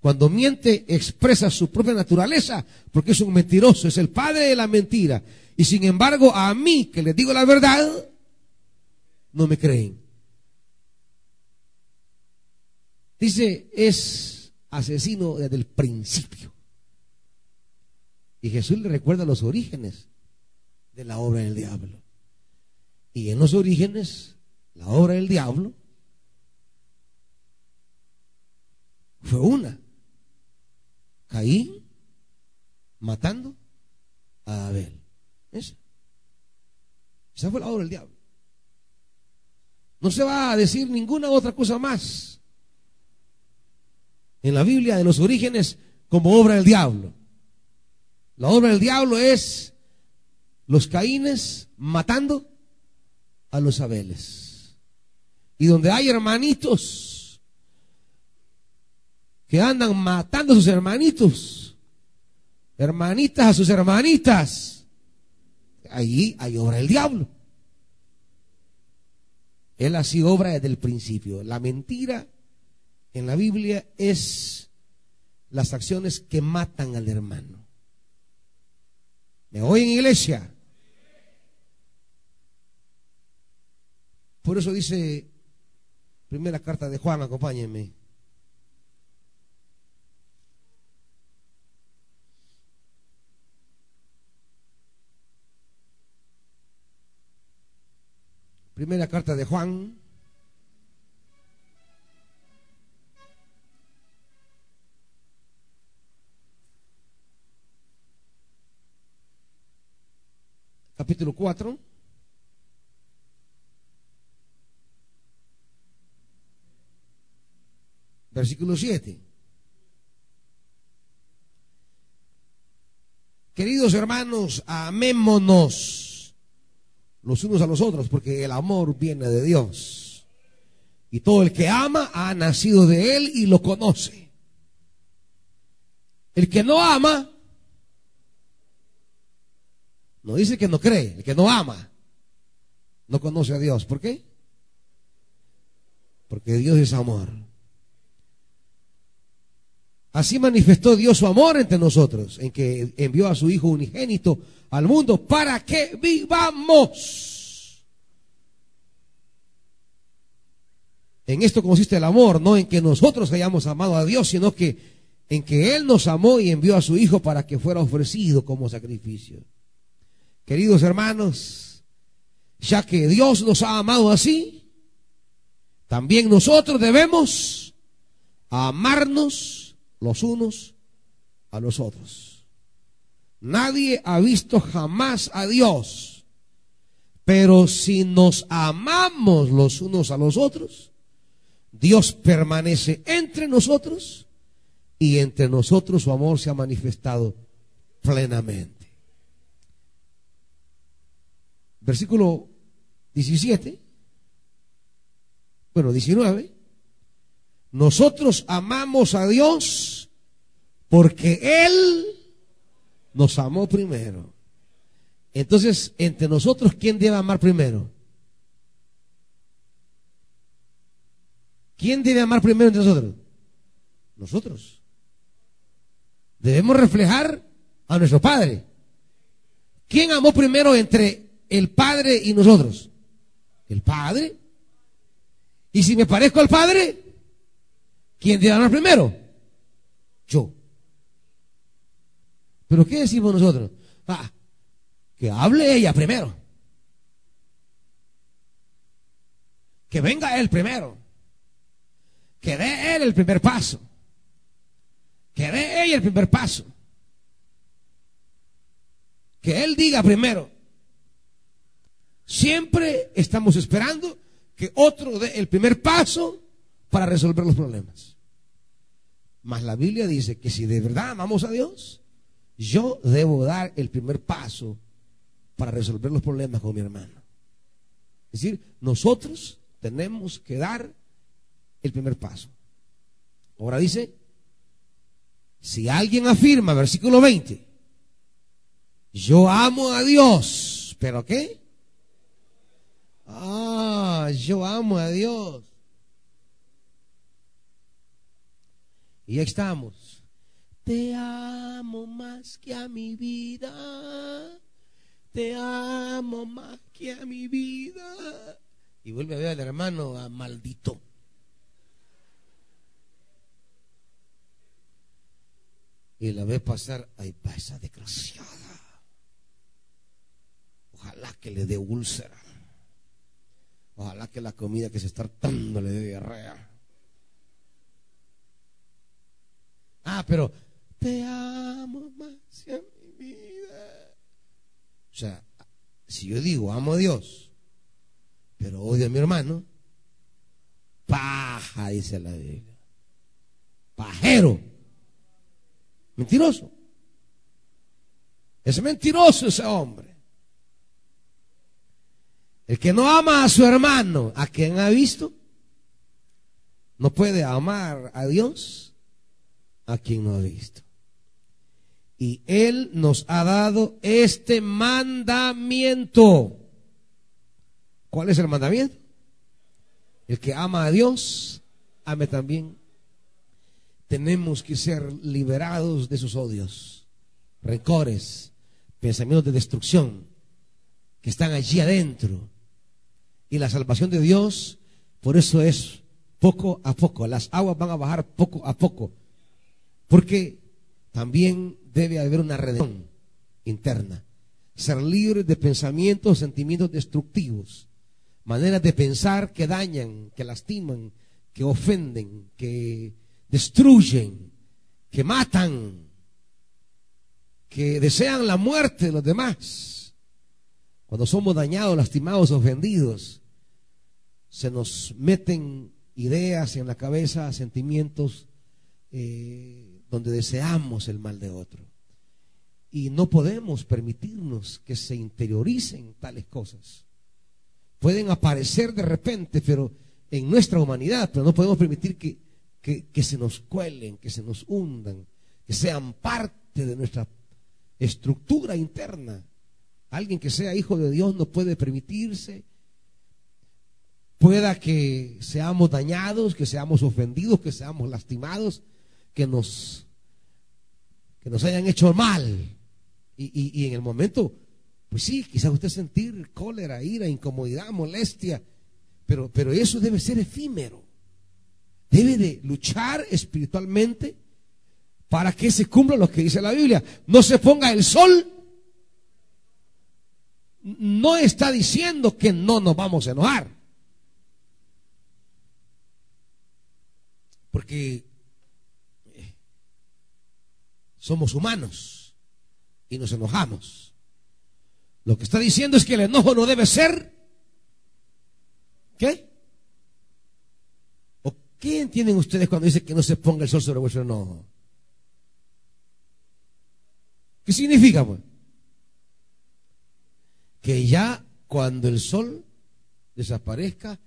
S1: Cuando miente expresa su propia naturaleza porque es un mentiroso, es el padre de la mentira Y sin embargo, a mí que les digo la verdad, no me creen. Dice, es asesino desde el principio. Y Jesús le recuerda los orígenes de la obra del diablo. Y en los orígenes, la obra del diablo fue una. Caín matando a Abel. Esa. Esa fue la obra del diablo. No se va a decir ninguna otra cosa más en la Biblia de los orígenes como obra del diablo. La obra del diablo es los caínes matando a los abeles. Y donde hay hermanitos que andan matando a sus hermanitos, hermanitas a sus hermanitas, ahí hay obra del diablo. Él sido obra desde el principio. La mentira en la Biblia es las acciones que matan al hermano. ¿Me oyen, iglesia? Por eso dice primera carta de Juan, acompáñenme. Primera carta de Juan. Capítulo 4. Versículo 7. Queridos hermanos, amémonos los unos a los otros, porque el amor viene de Dios. Y todo el que ama ha nacido de Él y lo conoce. El que no ama, no dice que no cree, el que no ama, no conoce a Dios. ¿Por qué? Porque Dios es amor. Así manifestó Dios su amor entre nosotros, en que envió a su Hijo unigénito al mundo para que vivamos. En esto consiste el amor, no en que nosotros hayamos amado a Dios, sino que en que Él nos amó y envió a su Hijo para que fuera ofrecido como sacrificio. Queridos hermanos, ya que Dios nos ha amado así, también nosotros debemos amarnos los unos a los otros. Nadie ha visto jamás a Dios. Pero si nos amamos los unos a los otros, Dios permanece entre nosotros y entre nosotros su amor se ha manifestado plenamente. Versículo 17, bueno, 19. Nosotros amamos a Dios porque Él nos amó primero. Entonces, entre nosotros, ¿quién debe amar primero? ¿Quién debe amar primero entre nosotros? Nosotros. Debemos reflejar a nuestro Padre. ¿Quién amó primero entre el Padre y nosotros? El Padre. Y si me parezco al Padre, ¿quién debe amar primero? Yo. Pero ¿qué decimos nosotros? Ah, que hable ella primero. Que venga él primero. Que dé él el primer paso. Que dé ella el primer paso. Que él diga primero. Siempre estamos esperando que otro dé el primer paso para resolver los problemas. Mas la Biblia dice que si de verdad amamos a Dios, yo debo dar el primer paso para resolver los problemas con mi hermano. Es decir, nosotros tenemos que dar el primer paso. Ahora dice, si alguien afirma, versículo 20, yo amo a Dios, pero ¿qué? Ah, yo amo a Dios. Y ya estamos. Te amo más que a mi vida. te amo más que a mi vida. Y vuelve a ver al hermano a maldito. Y la ve pasar, ay, pa esa desgraciada. Ojalá que le dé úlcera. Ojalá que la comida que se está hartando le dé diarrea. Ah, pero te amo más que mi vida. O sea, si yo digo amo a Dios, pero odio a mi hermano, paja, dice la Biblia. Pajero. Mentiroso. Es mentiroso ese hombre. El que no ama a su hermano, ¿a quien ha visto? No puede amar a Dios a quien no ha visto. Y Él nos ha dado este mandamiento. ¿Cuál es el mandamiento? El que ama a Dios, ame también. Tenemos que ser liberados de sus odios, rencores, pensamientos de destrucción que están allí adentro. Y la salvación de Dios, por eso es poco a poco. Las aguas van a bajar poco a poco. Porque también debe haber una redención interna. Ser libre de pensamientos, sentimientos destructivos, maneras de pensar que dañan, que lastiman, que ofenden, que destruyen, que matan, que desean la muerte de los demás. Cuando somos dañados, lastimados, ofendidos, se nos meten ideas en la cabeza, sentimientos eh, donde deseamos el mal de otro. Y no podemos permitirnos que se interioricen tales cosas. Pueden aparecer de repente, pero en nuestra humanidad, pero no podemos permitir que, que, se nos cuelen, que se nos hundan, que sean parte de nuestra estructura interna. Alguien que sea hijo de Dios no puede permitirse, pueda que seamos dañados, que seamos ofendidos, que seamos lastimados, que nos, que nos hayan hecho mal. Y, en el momento, pues sí, quizás usted sentir cólera, ira, incomodidad, molestia, pero, pero eso debe ser efímero. Debe de luchar espiritualmente para que se cumpla lo que dice la Biblia. No se ponga el sol. No está diciendo que no nos vamos a enojar. Porque somos humanos y nos enojamos. Lo que está diciendo es que el enojo no debe ser. ¿Qué? ¿O qué entienden ustedes cuando dice que no se ponga el sol sobre vuestro enojo? ¿Qué significa, pues? Que ya cuando el sol desaparezca,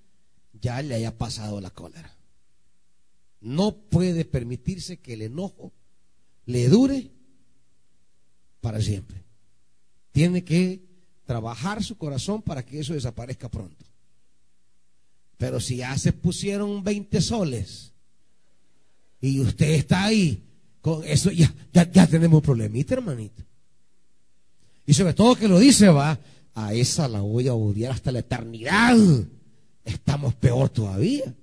S1: ya le haya pasado la cólera. No puede permitirse que el enojo le dure para siempre. Tiene que trabajar su corazón para que eso desaparezca pronto. Pero si ya se pusieron 20 soles y usted está ahí, con eso ya, ya, tenemos un problemita, hermanito. Y sobre todo que lo dice, va, a esa la voy a odiar hasta la eternidad. Estamos peor todavía.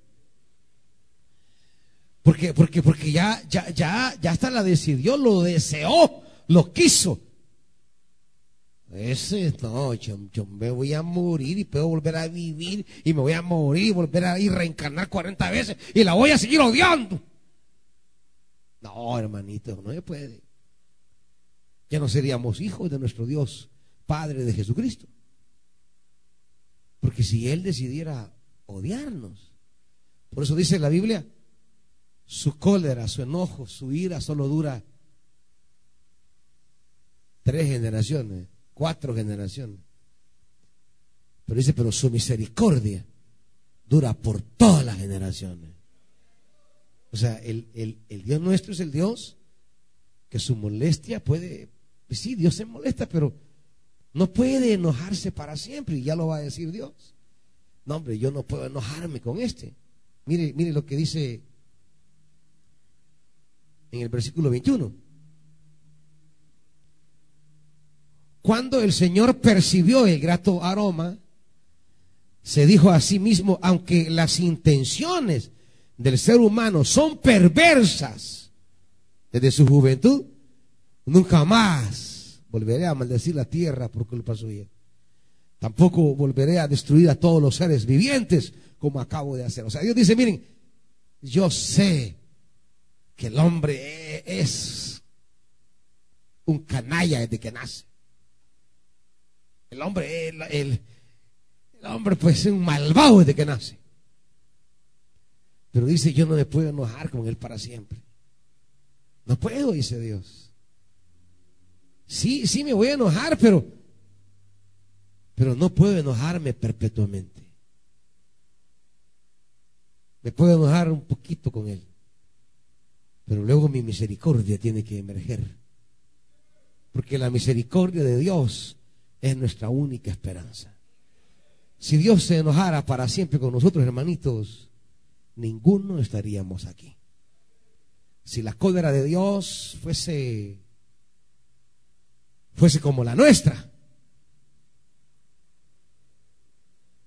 S1: Porque, porque, porque ya, ya, ya, ya hasta la decidió, lo deseó, lo quiso. Ese, no, yo, me voy a morir y puedo volver a vivir y me voy a morir y volver a ir reencarnar 40 veces y la voy a seguir odiando. No, hermanito, no se puede. Ya no seríamos hijos de nuestro Dios, Padre de Jesucristo. Porque si Él decidiera odiarnos, por eso dice la Biblia, su cólera, su enojo, su ira solo dura tres generaciones, cuatro generaciones. Pero dice, pero su misericordia dura por todas las generaciones. O sea, el, el, Dios nuestro es el Dios que su molestia puede, pues sí, Dios se molesta, pero no puede enojarse para siempre, y ya lo va a decir Dios. No, hombre, yo no puedo enojarme con este. Mire, mire lo que dice en el versículo 21. Cuando el Señor percibió el grato aroma, se dijo a sí mismo, aunque las intenciones del ser humano son perversas desde su juventud, nunca más volveré a maldecir la tierra por culpa suya. Tampoco volveré a destruir a todos los seres vivientes como acabo de hacer. O sea, Dios dice, miren, yo sé que el hombre es un canalla desde que nace. El hombre, el, el, hombre pues es un malvado desde que nace. Pero dice, yo no me puedo enojar con él para siempre. No puedo, dice Dios. Sí, sí me voy a enojar, pero, pero no puedo enojarme perpetuamente. Me puedo enojar un poquito con él. Pero luego mi misericordia tiene que emerger. Porque la misericordia de Dios es nuestra única esperanza. Si Dios se enojara para siempre con nosotros, hermanitos, ninguno estaríamos aquí. Si la cólera de Dios fuese fuese como la nuestra.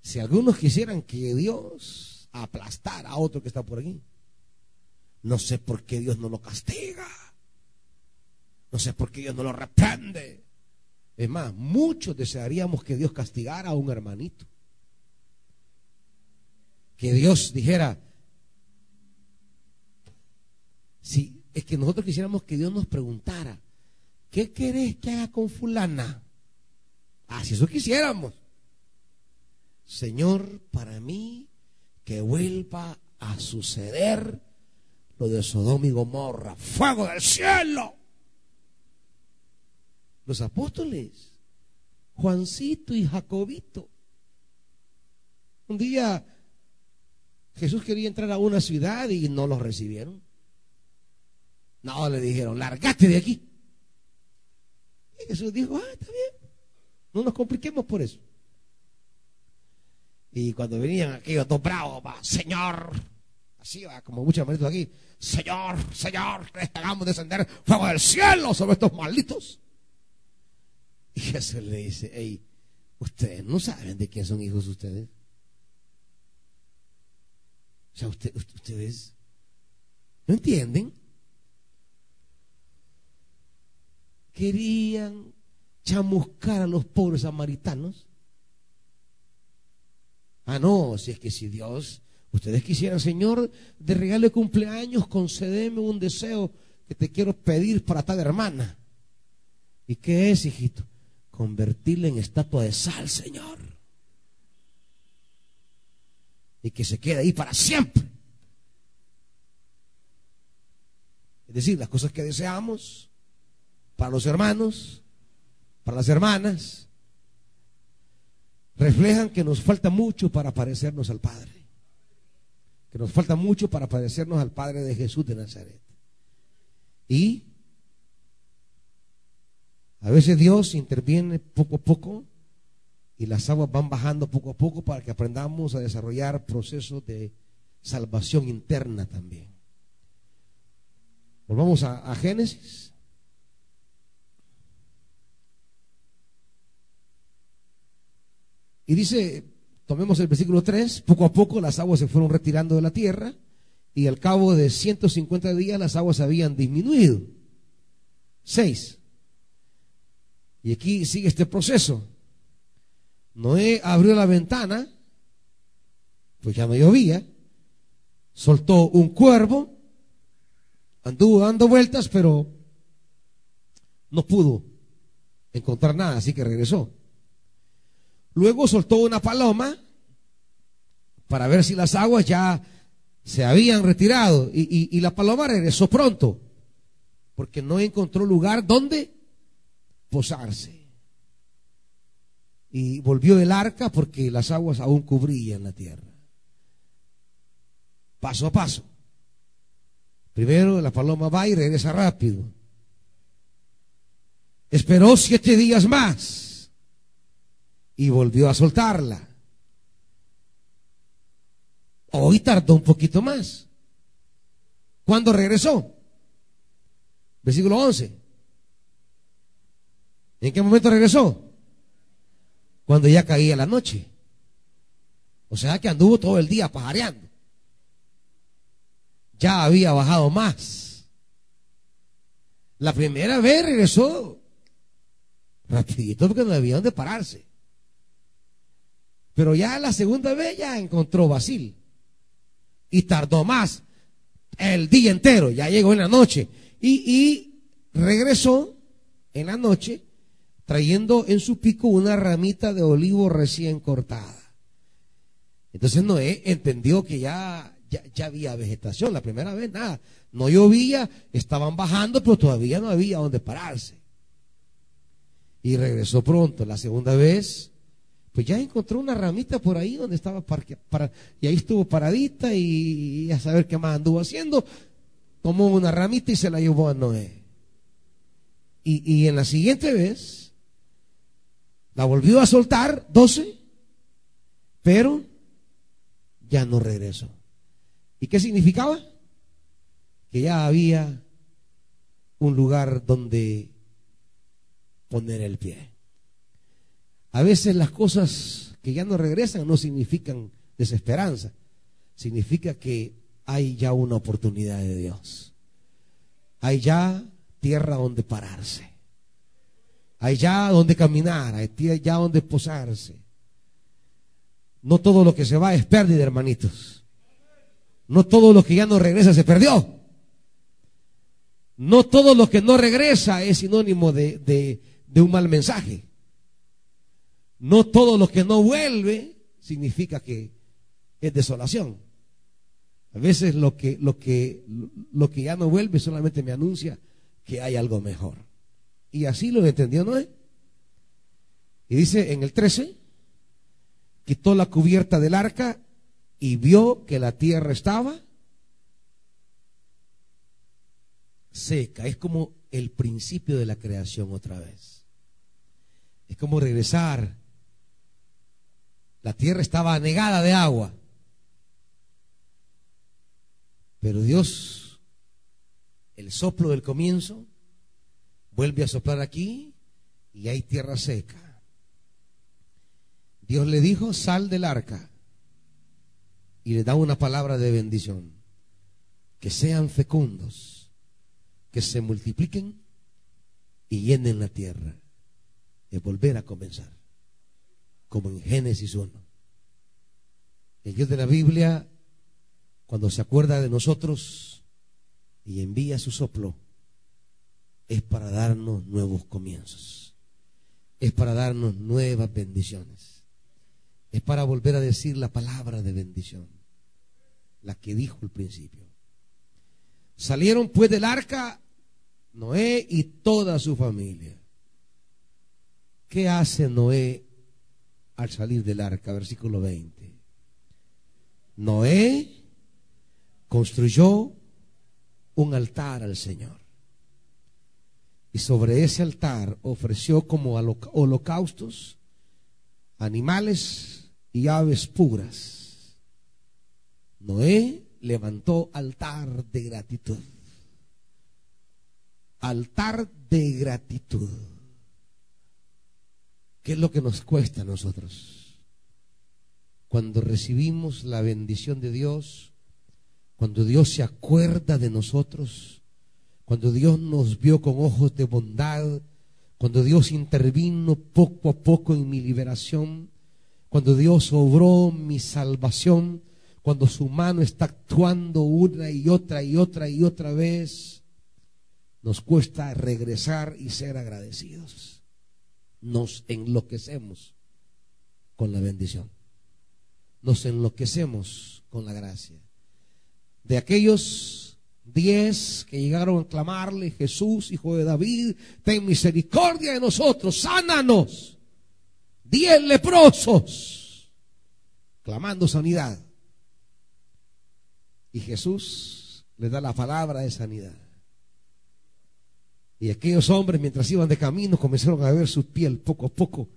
S1: Si algunos quisieran que Dios aplastara a otro que está por aquí, no sé por qué Dios no lo castiga. No sé por qué Dios no lo reprende. Es más, muchos desearíamos que Dios castigara a un hermanito. Que Dios dijera, si es que nosotros quisiéramos que Dios nos preguntara, ¿qué querés que haga con fulana? Ah, si eso quisiéramos. Señor, para mí, que vuelva a suceder lo de Sodoma y Gomorra, fuego del cielo. Los apóstoles, Juancito y Jacobito. Un día Jesús quería entrar a una ciudad y no los recibieron. No, le dijeron, largate de aquí. Y Jesús dijo, ah, está bien, no nos compliquemos por eso. Y cuando venían aquellos dos bravos, Señor, así va, como muchos hermanitos aquí, Señor, Señor, hagamos descender fuego del cielo sobre estos malditos. Y Jesús le dice, hey, ustedes no saben de quién son hijos ustedes. O sea, ustedes no entienden. Querían chamuscar a los pobres samaritanos. Ah, no, si es que si Dios Ustedes quisieran, Señor, de regalo de cumpleaños, concedeme un deseo que te quiero pedir para tal hermana. ¿Y qué es, hijito? Convertirle en estatua de sal, Señor. Y que se quede ahí para siempre. Es decir, las cosas que deseamos para los hermanos, para las hermanas, reflejan que nos falta mucho para parecernos al Padre que nos falta mucho para parecernos al Padre de Jesús de Nazaret. Y a veces Dios interviene poco a poco y las aguas van bajando poco a poco para que aprendamos a desarrollar procesos de salvación interna también. Volvamos a, a Génesis. Y dice Tomemos el versículo 3, poco a poco las aguas se fueron retirando de la tierra y al cabo de 150 días las aguas habían disminuido. 6. Y aquí sigue este proceso. Noé abrió la ventana, pues ya no llovía, soltó un cuervo, anduvo dando vueltas, pero no pudo encontrar nada, así que regresó. Luego soltó una paloma para ver si las aguas ya se habían retirado. Y, la paloma regresó pronto, porque no encontró lugar donde posarse. Y volvió el arca porque las aguas aún cubrían la tierra. Paso a paso. Primero la paloma va y regresa rápido. Esperó siete días más y volvió a soltarla. Hoy tardó un poquito más. ¿Cuándo regresó? Versículo 11. ¿En qué momento regresó? Cuando ya caía la noche. O sea que anduvo todo el día pajareando. Ya había bajado más. La primera vez regresó rapidito porque no había donde pararse. Pero ya la segunda vez ya encontró Basil. Y tardó más. El día entero. Ya llegó en la noche. Y, y regresó en la noche trayendo en su pico una ramita de olivo recién cortada. Entonces Noé entendió que ya, ya, había vegetación. La primera vez nada. No llovía, estaban bajando, pero todavía no había donde pararse. Y regresó pronto. La segunda vez, pues ya encontró una ramita por ahí donde estaba parque, para, y ahí estuvo paradita y, a saber qué más anduvo haciendo. Tomó una ramita y se la llevó a Noé. Y, y en la siguiente vez, la volvió a soltar, doce, pero ya no regresó. ¿Y qué significaba? Que ya había un lugar donde poner el pie. A veces las cosas que ya no regresan no significan desesperanza, significa que hay ya una oportunidad de Dios. Hay ya tierra donde pararse. Hay ya donde caminar, hay ya donde posarse. No todo lo que se va es pérdida, hermanitos. No todo lo que ya no regresa se perdió. No todo lo que no regresa es sinónimo de, un mal mensaje. No todo lo que no vuelve significa que es desolación. A veces lo que, lo que, lo que ya no vuelve solamente me anuncia que hay algo mejor. Y así lo entendió Noé. Y dice en el 13, quitó la cubierta del arca y vio que la tierra estaba seca. Es como el principio de la creación otra vez. Es como regresar. La tierra estaba anegada de agua. Pero Dios, el soplo del comienzo, vuelve a soplar aquí y hay tierra seca. Dios le dijo, sal del arca. Y le da una palabra de bendición. Que sean fecundos, que se multipliquen y llenen la tierra. Es volver a comenzar. Como en Génesis 1. El Dios de la Biblia, cuando se acuerda de nosotros y envía su soplo, es para darnos nuevos comienzos. Es para darnos nuevas bendiciones es para volver a decir la palabra de bendición, la que dijo al principio. Salieron pues del arca Noé y toda su familia. ¿Qué hace Noé al salir del arca? Versículo 20. Noé construyó un altar al Señor. Y sobre ese altar ofreció como holocaustos animales y aves puras. Noé levantó altar de gratitud. Altar de gratitud. ¿Qué es lo que nos cuesta a nosotros? Cuando recibimos la bendición de Dios, cuando Dios se acuerda de nosotros, cuando Dios nos vio con ojos de bondad, cuando Dios intervino poco a poco en mi liberación, cuando Dios obró mi salvación, cuando su mano está actuando una y otra y otra y otra vez, nos cuesta regresar y ser agradecidos. Nos enloquecemos con la bendición. Nos enloquecemos con la gracia. De aquellos diez que llegaron a clamarle, Jesús, hijo de David, ten misericordia de nosotros, sánanos diez leprosos, clamando sanidad. Y Jesús les da la palabra de sanidad. Y aquellos hombres, mientras iban de camino, comenzaron a ver su piel poco a poco,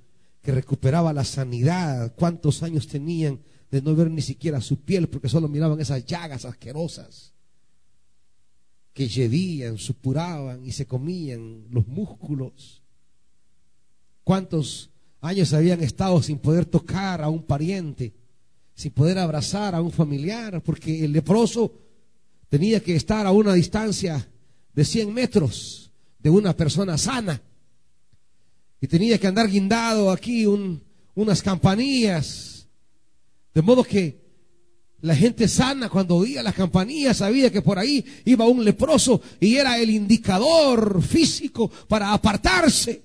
S1: que recuperaba la sanidad. ¿Cuántos años tenían de no ver ni siquiera su piel, porque solo miraban esas llagas asquerosas que yedían, supuraban y se comían los músculos? cuántos años habían estado sin poder tocar a un pariente, sin poder abrazar a un familiar, porque el leproso tenía que estar a una distancia de 100 metros de una persona sana. Y tenía que andar guindado aquí unas campanillas. De modo que la gente sana cuando oía las campanillas sabía que por ahí iba un leproso y era el indicador físico para apartarse.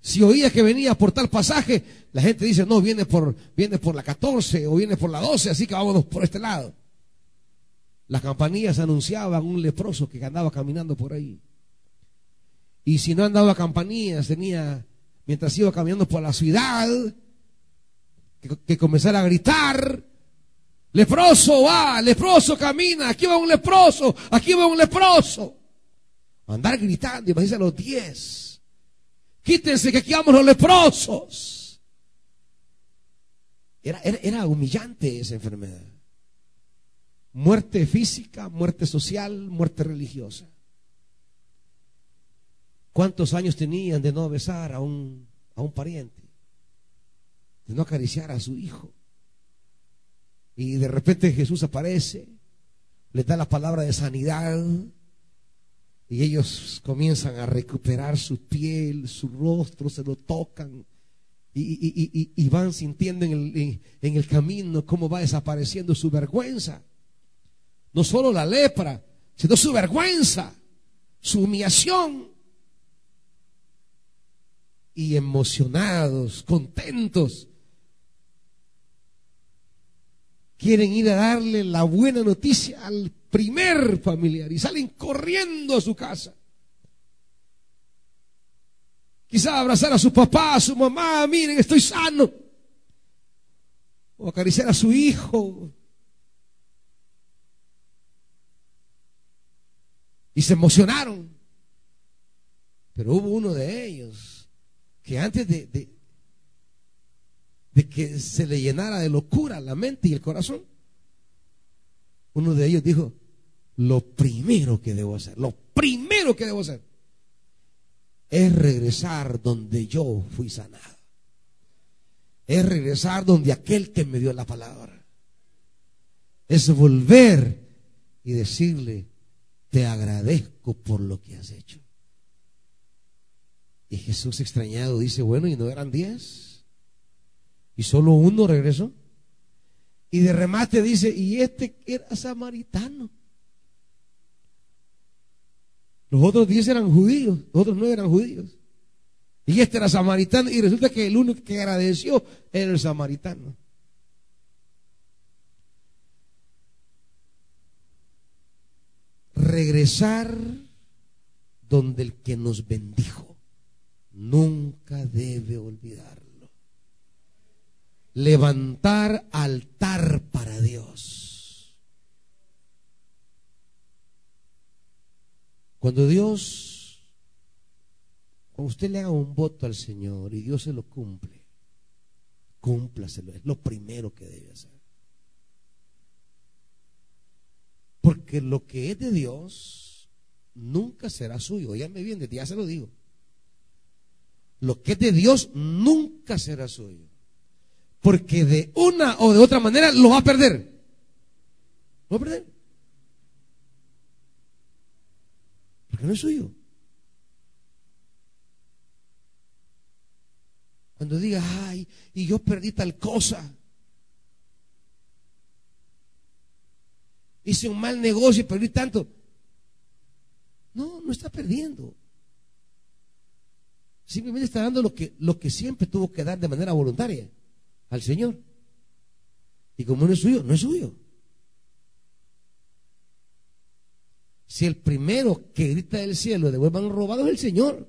S1: Si oía que venía por tal pasaje, la gente dice, no, viene por, viene por la 14 o viene por la 12, así que vámonos por este lado. Las campanillas anunciaban un leproso que andaba caminando por ahí. Y si no andaba campanillas, tenía, mientras iba caminando por la ciudad, que, comenzara a gritar, leproso va, leproso camina, aquí va un leproso, aquí va un leproso. Andar gritando, imagínense los diez Quítense que aquí vamos los leprosos. Era, era, humillante esa enfermedad. Muerte física, muerte social, muerte religiosa. ¿Cuántos años tenían de no besar a un, a un pariente? De no acariciar a su hijo. Y de repente Jesús aparece, le da la palabra de sanidad, y ellos comienzan a recuperar su piel, su rostro, se lo tocan y, van sintiendo en el, en el camino cómo va desapareciendo su vergüenza. No solo la lepra, sino su vergüenza, su humillación. Y emocionados, contentos, quieren ir a darle la buena noticia al primer familiar y salen corriendo a su casa. Quizá abrazar a su papá, a su mamá, miren, estoy sano. O acariciar a su hijo. Y se emocionaron. Pero hubo uno de ellos que antes de, de, de que se le llenara de locura la mente y el corazón, uno de ellos dijo, lo primero que debo hacer, lo primero que debo hacer es regresar donde yo fui sanado. Es regresar donde aquel que me dio la palabra. Es volver y decirle, te agradezco por lo que has hecho. Y Jesús extrañado dice, bueno, ¿y no eran diez? ¿Y solo uno regresó? Y de remate dice, y este era samaritano. Los otros diez eran judíos, los otros nueve eran judíos. Y este era samaritano y resulta que el único que agradeció era el samaritano. Regresar donde el que nos bendijo nunca debe olvidarlo. Levantar altar para Dios. Cuando Dios, cuando usted le haga un voto al Señor y Dios se lo cumple, cúmplaselo, es lo primero que debe hacer. Porque lo que es de Dios nunca será suyo. me bien, desde ya se lo digo. Lo que es de Dios nunca será suyo. Porque de una o de otra manera lo va a perder. Lo va a perder. Porque no es suyo. Cuando diga, ay, y yo perdí tal cosa. Hice un mal negocio y perdí tanto. No, no está perdiendo. Simplemente está dando lo que, lo que siempre tuvo que dar de manera voluntaria al Señor. Y como no es suyo, no es suyo. Si el primero que grita del cielo devuelvan robado es el Señor.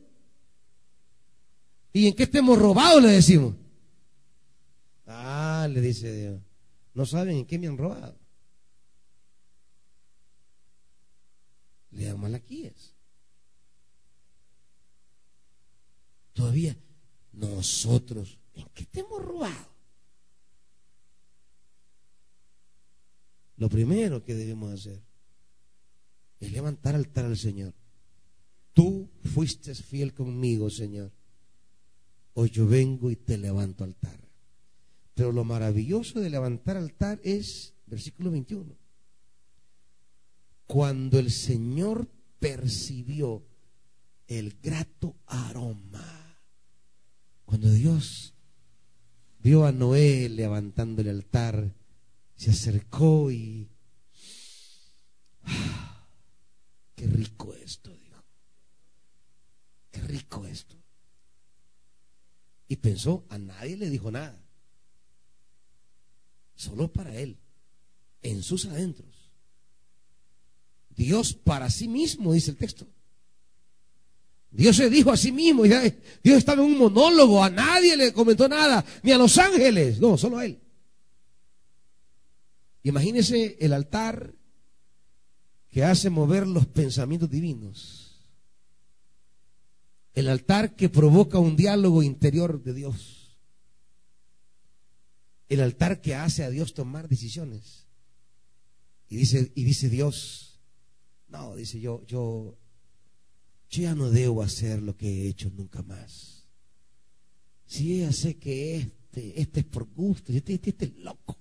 S1: ¿Y en qué estemos robados? Le decimos. Ah, le dice Dios. No saben en qué me han robado. Le dan Malaquías. Todavía nosotros, ¿en qué te hemos robado? Lo primero que debemos hacer es levantar altar al Señor. tú fuiste fiel conmigo, Señor. Hoy yo vengo y te levanto altar. Pero lo maravilloso de levantar altar es, versículo 21, cuando el Señor percibió el grato aroma, cuando Dios vio a Noé levantando el altar, se acercó y... ¡ah! ¡Qué rico esto! Dijo. ¡Qué rico esto! Y pensó, a nadie le dijo nada. Solo para él, en sus adentros. Dios para sí mismo, dice el texto. Dios se dijo a sí mismo, Dios estaba en un monólogo, a nadie le comentó nada, ni a los ángeles, no, solo a él. Imagínese el altar que hace mover los pensamientos divinos. El altar que provoca un diálogo interior de Dios. El altar que hace a Dios tomar decisiones. Y dice, y dice Dios, no, dice yo, yo, ya no debo hacer lo que he hecho nunca más. Si ya sé que este, este es por gusto, este, este, este es loco.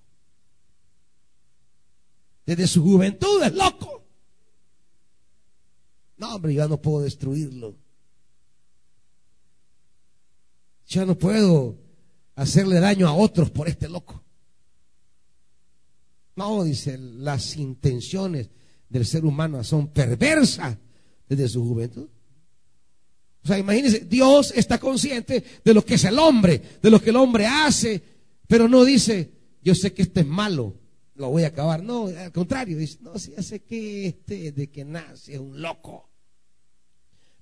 S1: Desde su juventud es loco. No, hombre, ya no puedo destruirlo. Ya no puedo hacerle daño a otros por este loco. No, dice, las intenciones del ser humano son perversas desde su juventud. O sea, imagínense, Dios está consciente de lo que es el hombre, de lo que el hombre hace, pero no dice, yo sé que este es malo, lo voy a acabar. No, al contrario, dice, no, si ya sé que este de que nace es un loco.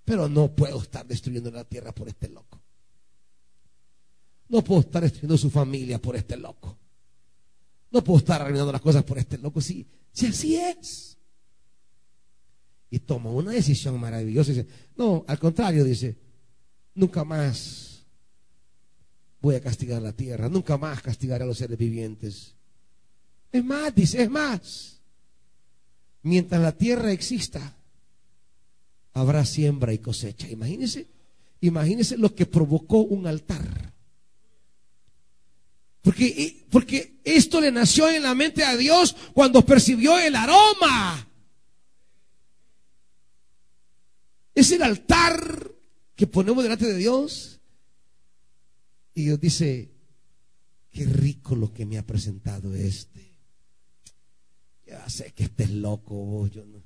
S1: Pero no puedo estar destruyendo la tierra por este loco. No puedo estar destruyendo su familia por este loco. No puedo estar arruinando las cosas por este loco. Si, si así es. Y toma una decisión maravillosa. dice, no, al contrario, dice, nunca más voy a castigar la tierra. Nunca más castigaré a los seres vivientes. Es más, dice, es más. Mientras la tierra exista, habrá siembra y cosecha. Imagínense, imagínense lo que provocó un altar. Porque, porque esto le nació en la mente a Dios cuando percibió el aroma. Es el altar que ponemos delante de Dios. Y Dios dice, qué rico lo que me ha presentado este. Ya sé que este es loco, yo no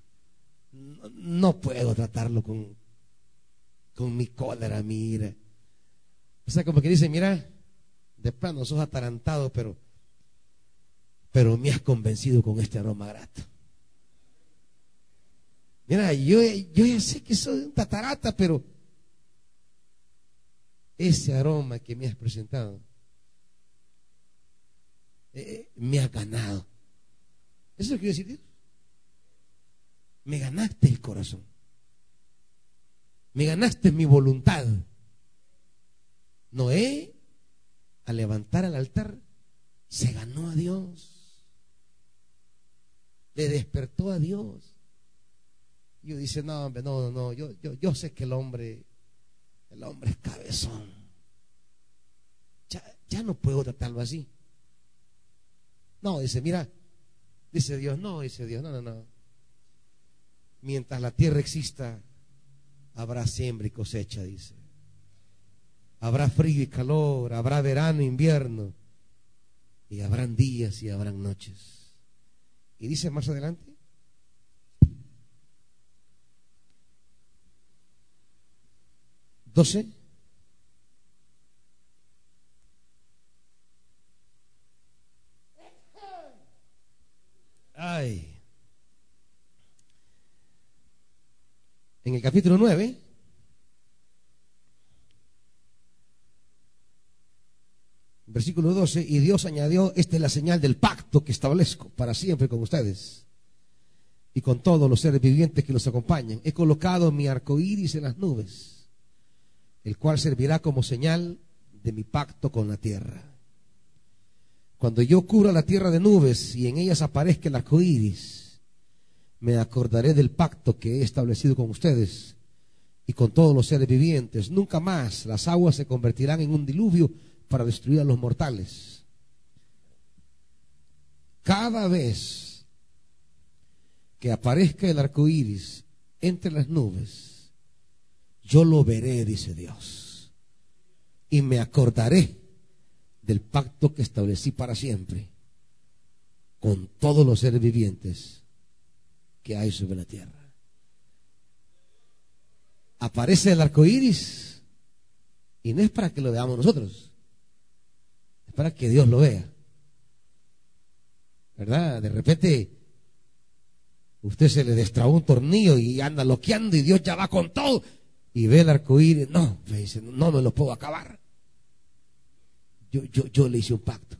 S1: no, puedo tratarlo con, con mi cólera, mira. O sea, como que dice, mira, de plano sos atarantado, pero, pero me has convencido con este aroma grato. Mira, yo, yo ya sé que soy un tatarata, pero ese aroma que me has presentado eh, me ha ganado. Eso es lo que quiero decir me ganaste el corazón. Me ganaste mi voluntad. Noé, al levantar el altar, se ganó a Dios. Le despertó a Dios. Y yo dice, no, hombre, no, no, yo, yo, yo sé que el hombre, el hombre es cabezón. Ya, ya no puedo tratarlo así. No, dice, mira, dice Dios, no, dice Dios, no, no, no mientras la tierra exista, habrá siembra y cosecha, dice. Habrá frío y calor, habrá verano e invierno, y habrán días y habrán noches. Y dice más adelante, doce. Ay. en el capítulo 9, versículo 12, y Dios añadió, esta es la señal del pacto que establezco para siempre con ustedes y con todos los seres vivientes que los acompañan. He colocado mi arco iris en las nubes, el cual servirá como señal de mi pacto con la tierra. Cuando yo cubra la tierra de nubes y en ellas aparezca el arco iris, me acordaré del pacto que he establecido con ustedes y con todos los seres vivientes. Nunca más las aguas se convertirán en un diluvio para destruir a los mortales. Cada vez que aparezca el arco iris entre las nubes, yo lo veré, dice Dios, y me acordaré del pacto que establecí para siempre con todos los seres vivientes que hay sobre la tierra. Aparece el arco iris y no es para que lo veamos nosotros, es para que Dios lo vea. ¿Verdad? De repente usted se le destrabó un tornillo y anda loqueando y Dios ya va con todo y ve el arco iris. No, me dice, no me lo puedo acabar. Yo, yo, yo le hice un pacto.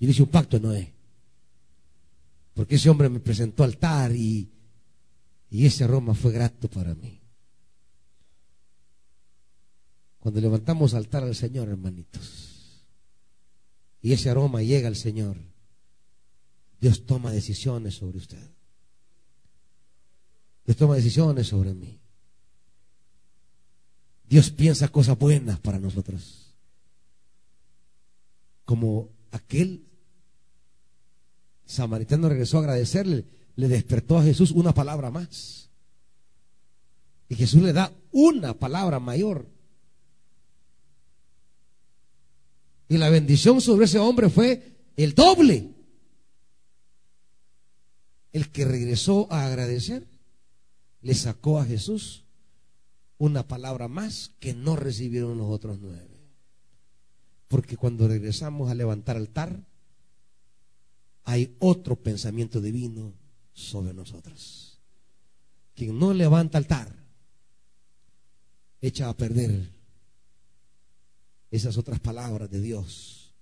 S1: Yo le hice un pacto a Noé. Porque ese hombre me presentó altar y, y ese aroma fue grato para mí. Cuando levantamos altar al Señor, hermanitos, y ese aroma llega al Señor, Dios toma decisiones sobre usted. Dios toma decisiones sobre mí. Dios piensa cosas buenas para nosotros. Como aquel samaritano regresó a agradecerle, le despertó a Jesús una palabra más. Y Jesús le da una palabra mayor. Y la bendición sobre ese hombre fue el doble. El que regresó a agradecer le sacó a Jesús una palabra más que no recibieron los otros nueve. Porque cuando regresamos a levantar altar, hay otro pensamiento divino sobre nosotros. Quien no levanta altar, echa a perder esas otras palabras de Dios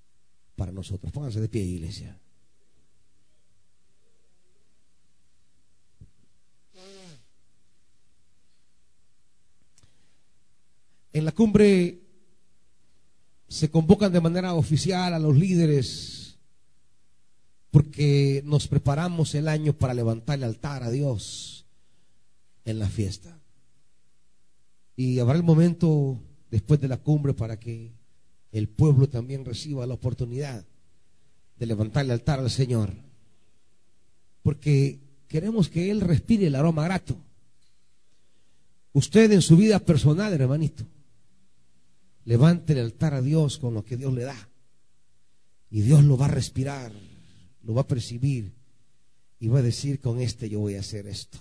S1: para nosotros. Pónganse de pie, iglesia. En la cumbre se convocan de manera oficial a los líderes porque nos preparamos el año para levantar el altar a Dios en la fiesta. Y habrá el momento después de la cumbre para que el pueblo también reciba la oportunidad de levantar el altar al Señor. Porque queremos que Él respire el aroma grato. Usted en su vida personal, hermanito, levante el altar a Dios con lo que Dios le da. Y Dios lo va a respirar lo va a percibir y va a decir, con este yo voy a hacer esto.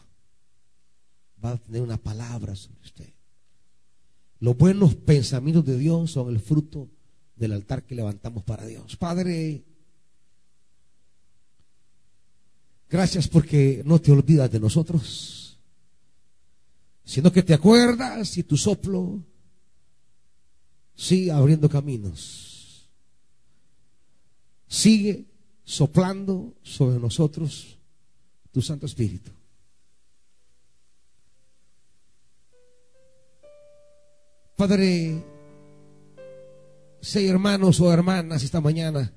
S1: Va a tener una palabra sobre usted. Los buenos pensamientos de Dios son el fruto del altar que levantamos para Dios. Padre, gracias porque no te olvidas de nosotros, sino que te acuerdas y tu soplo sigue abriendo caminos. Sigue soplando sobre nosotros tu Santo Espíritu. Padre, si hermanos o hermanas esta mañana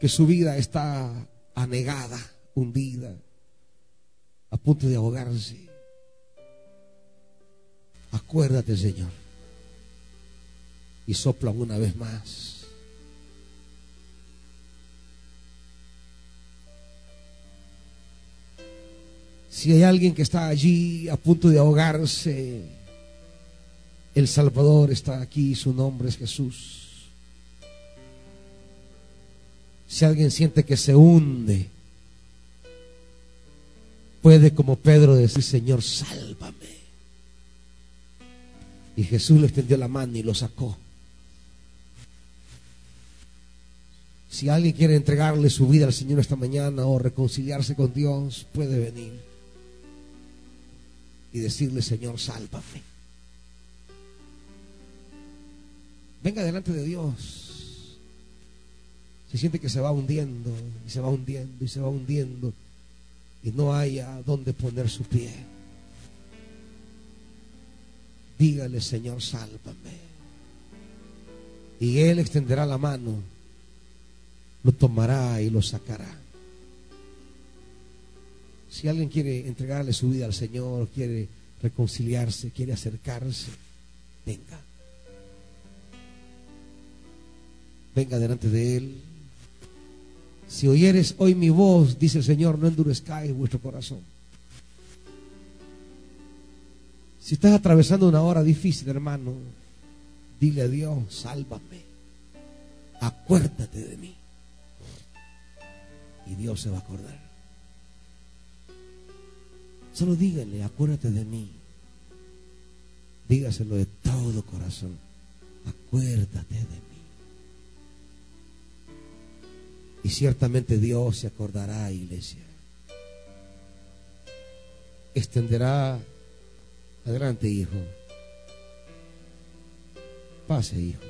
S1: que su vida está anegada, hundida, a punto de ahogarse, acuérdate, Señor, y sopla una vez más Si hay alguien que está allí a punto de ahogarse, el Salvador está aquí, su nombre es Jesús. Si alguien siente que se hunde, puede como Pedro decir, Señor, sálvame. Y Jesús le extendió la mano y lo sacó. Si alguien quiere entregarle su vida al Señor esta mañana o reconciliarse con Dios, puede venir y decirle, Señor, sálvame. Venga delante de Dios. Se siente que se va hundiendo y se va hundiendo y se va hundiendo y no haya dónde poner su pie. Dígale, Señor, sálvame. Y Él extenderá la mano, lo tomará y lo sacará. Si alguien quiere entregarle su vida al Señor, quiere reconciliarse, quiere acercarse, venga. Venga delante de Él. Si oyeres hoy mi voz, dice el Señor, no endurezcáis vuestro corazón. Si estás atravesando una hora difícil, hermano, dile a Dios, sálvame. Acuérdate de mí. Y Dios se va a acordar. Solo dígale, acuérdate de mí. Dígaselo de todo corazón. Acuérdate de mí. Y ciertamente Dios se acordará, iglesia. Extenderá adelante, hijo. Pase, hijo.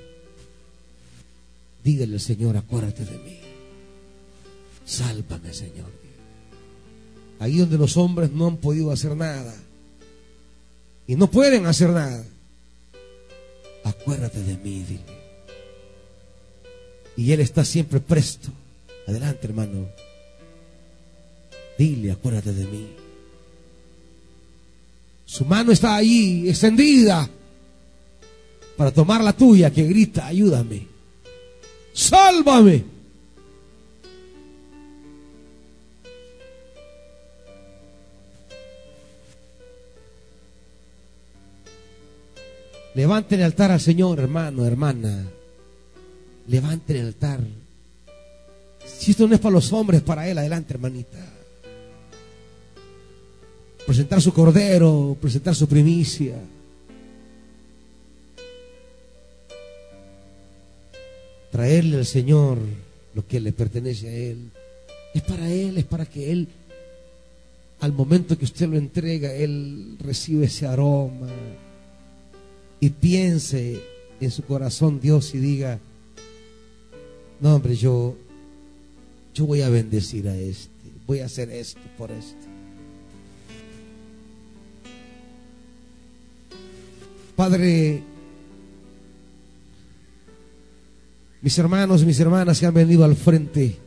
S1: Dígale al Señor, acuérdate de mí. Sálvame, Señor. Ahí donde los hombres no han podido hacer nada. Y no pueden hacer nada. Acuérdate de mí, dile. Y Él está siempre presto. Adelante, hermano. Dile, acuérdate de mí. Su mano está allí, extendida, para tomar la tuya, que grita, ayúdame. Sálvame. Levanten el altar al Señor, hermano, hermana. Levanten el altar. Si esto no es para los hombres, para Él, adelante, hermanita. Presentar su cordero, presentar su primicia. Traerle al Señor lo que le pertenece a Él. Es para Él, es para que Él, al momento que usted lo entrega, Él recibe ese aroma y piense en su corazón Dios y diga, no hombre, yo, yo voy a bendecir a este, voy a hacer esto por este. Padre, mis hermanos y mis hermanas que han venido al frente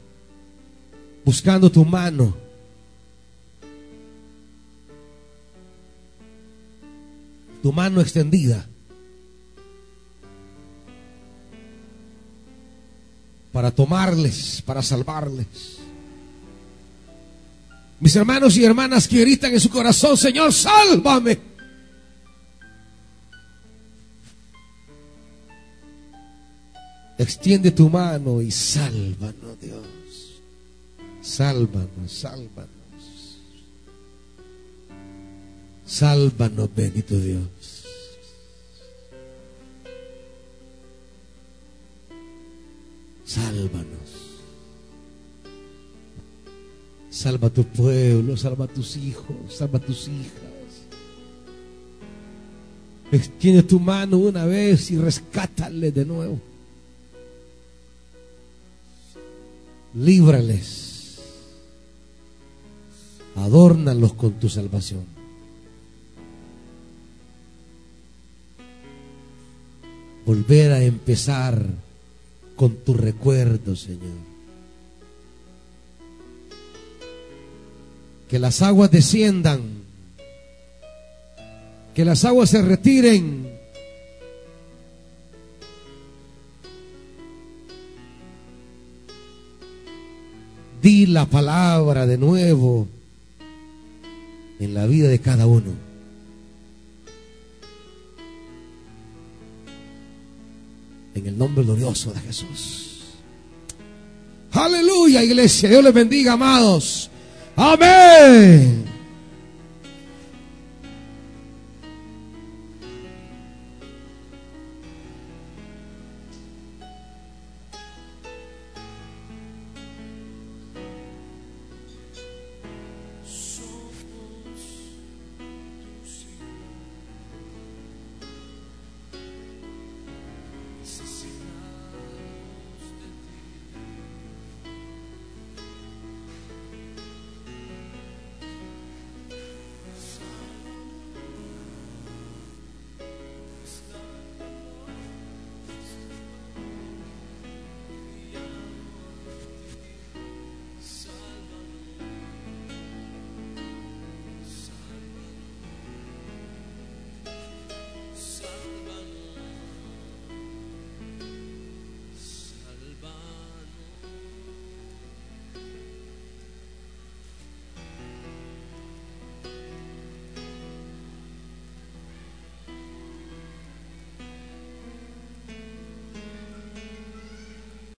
S1: buscando tu mano. Tu mano extendida. Para tomarles, para salvarles. Mis hermanos y hermanas que gritan en su corazón, Señor, sálvame. Extiende tu mano y sálvanos, Dios. Sálvanos, sálvanos. Sálvanos, bendito Dios. Sálvanos. Salva a tu pueblo, salva a tus hijos, salva a tus hijas. Extiende tu mano una vez y rescátale de nuevo. Líbrales. Adórnalos con tu salvación. Volver a empezar con tu recuerdo, Señor. Que las aguas desciendan, que las aguas se retiren. Di la palabra de nuevo en la vida de cada uno. En el nombre glorioso de Jesús. Aleluya, iglesia. Dios les bendiga, amados. Amén.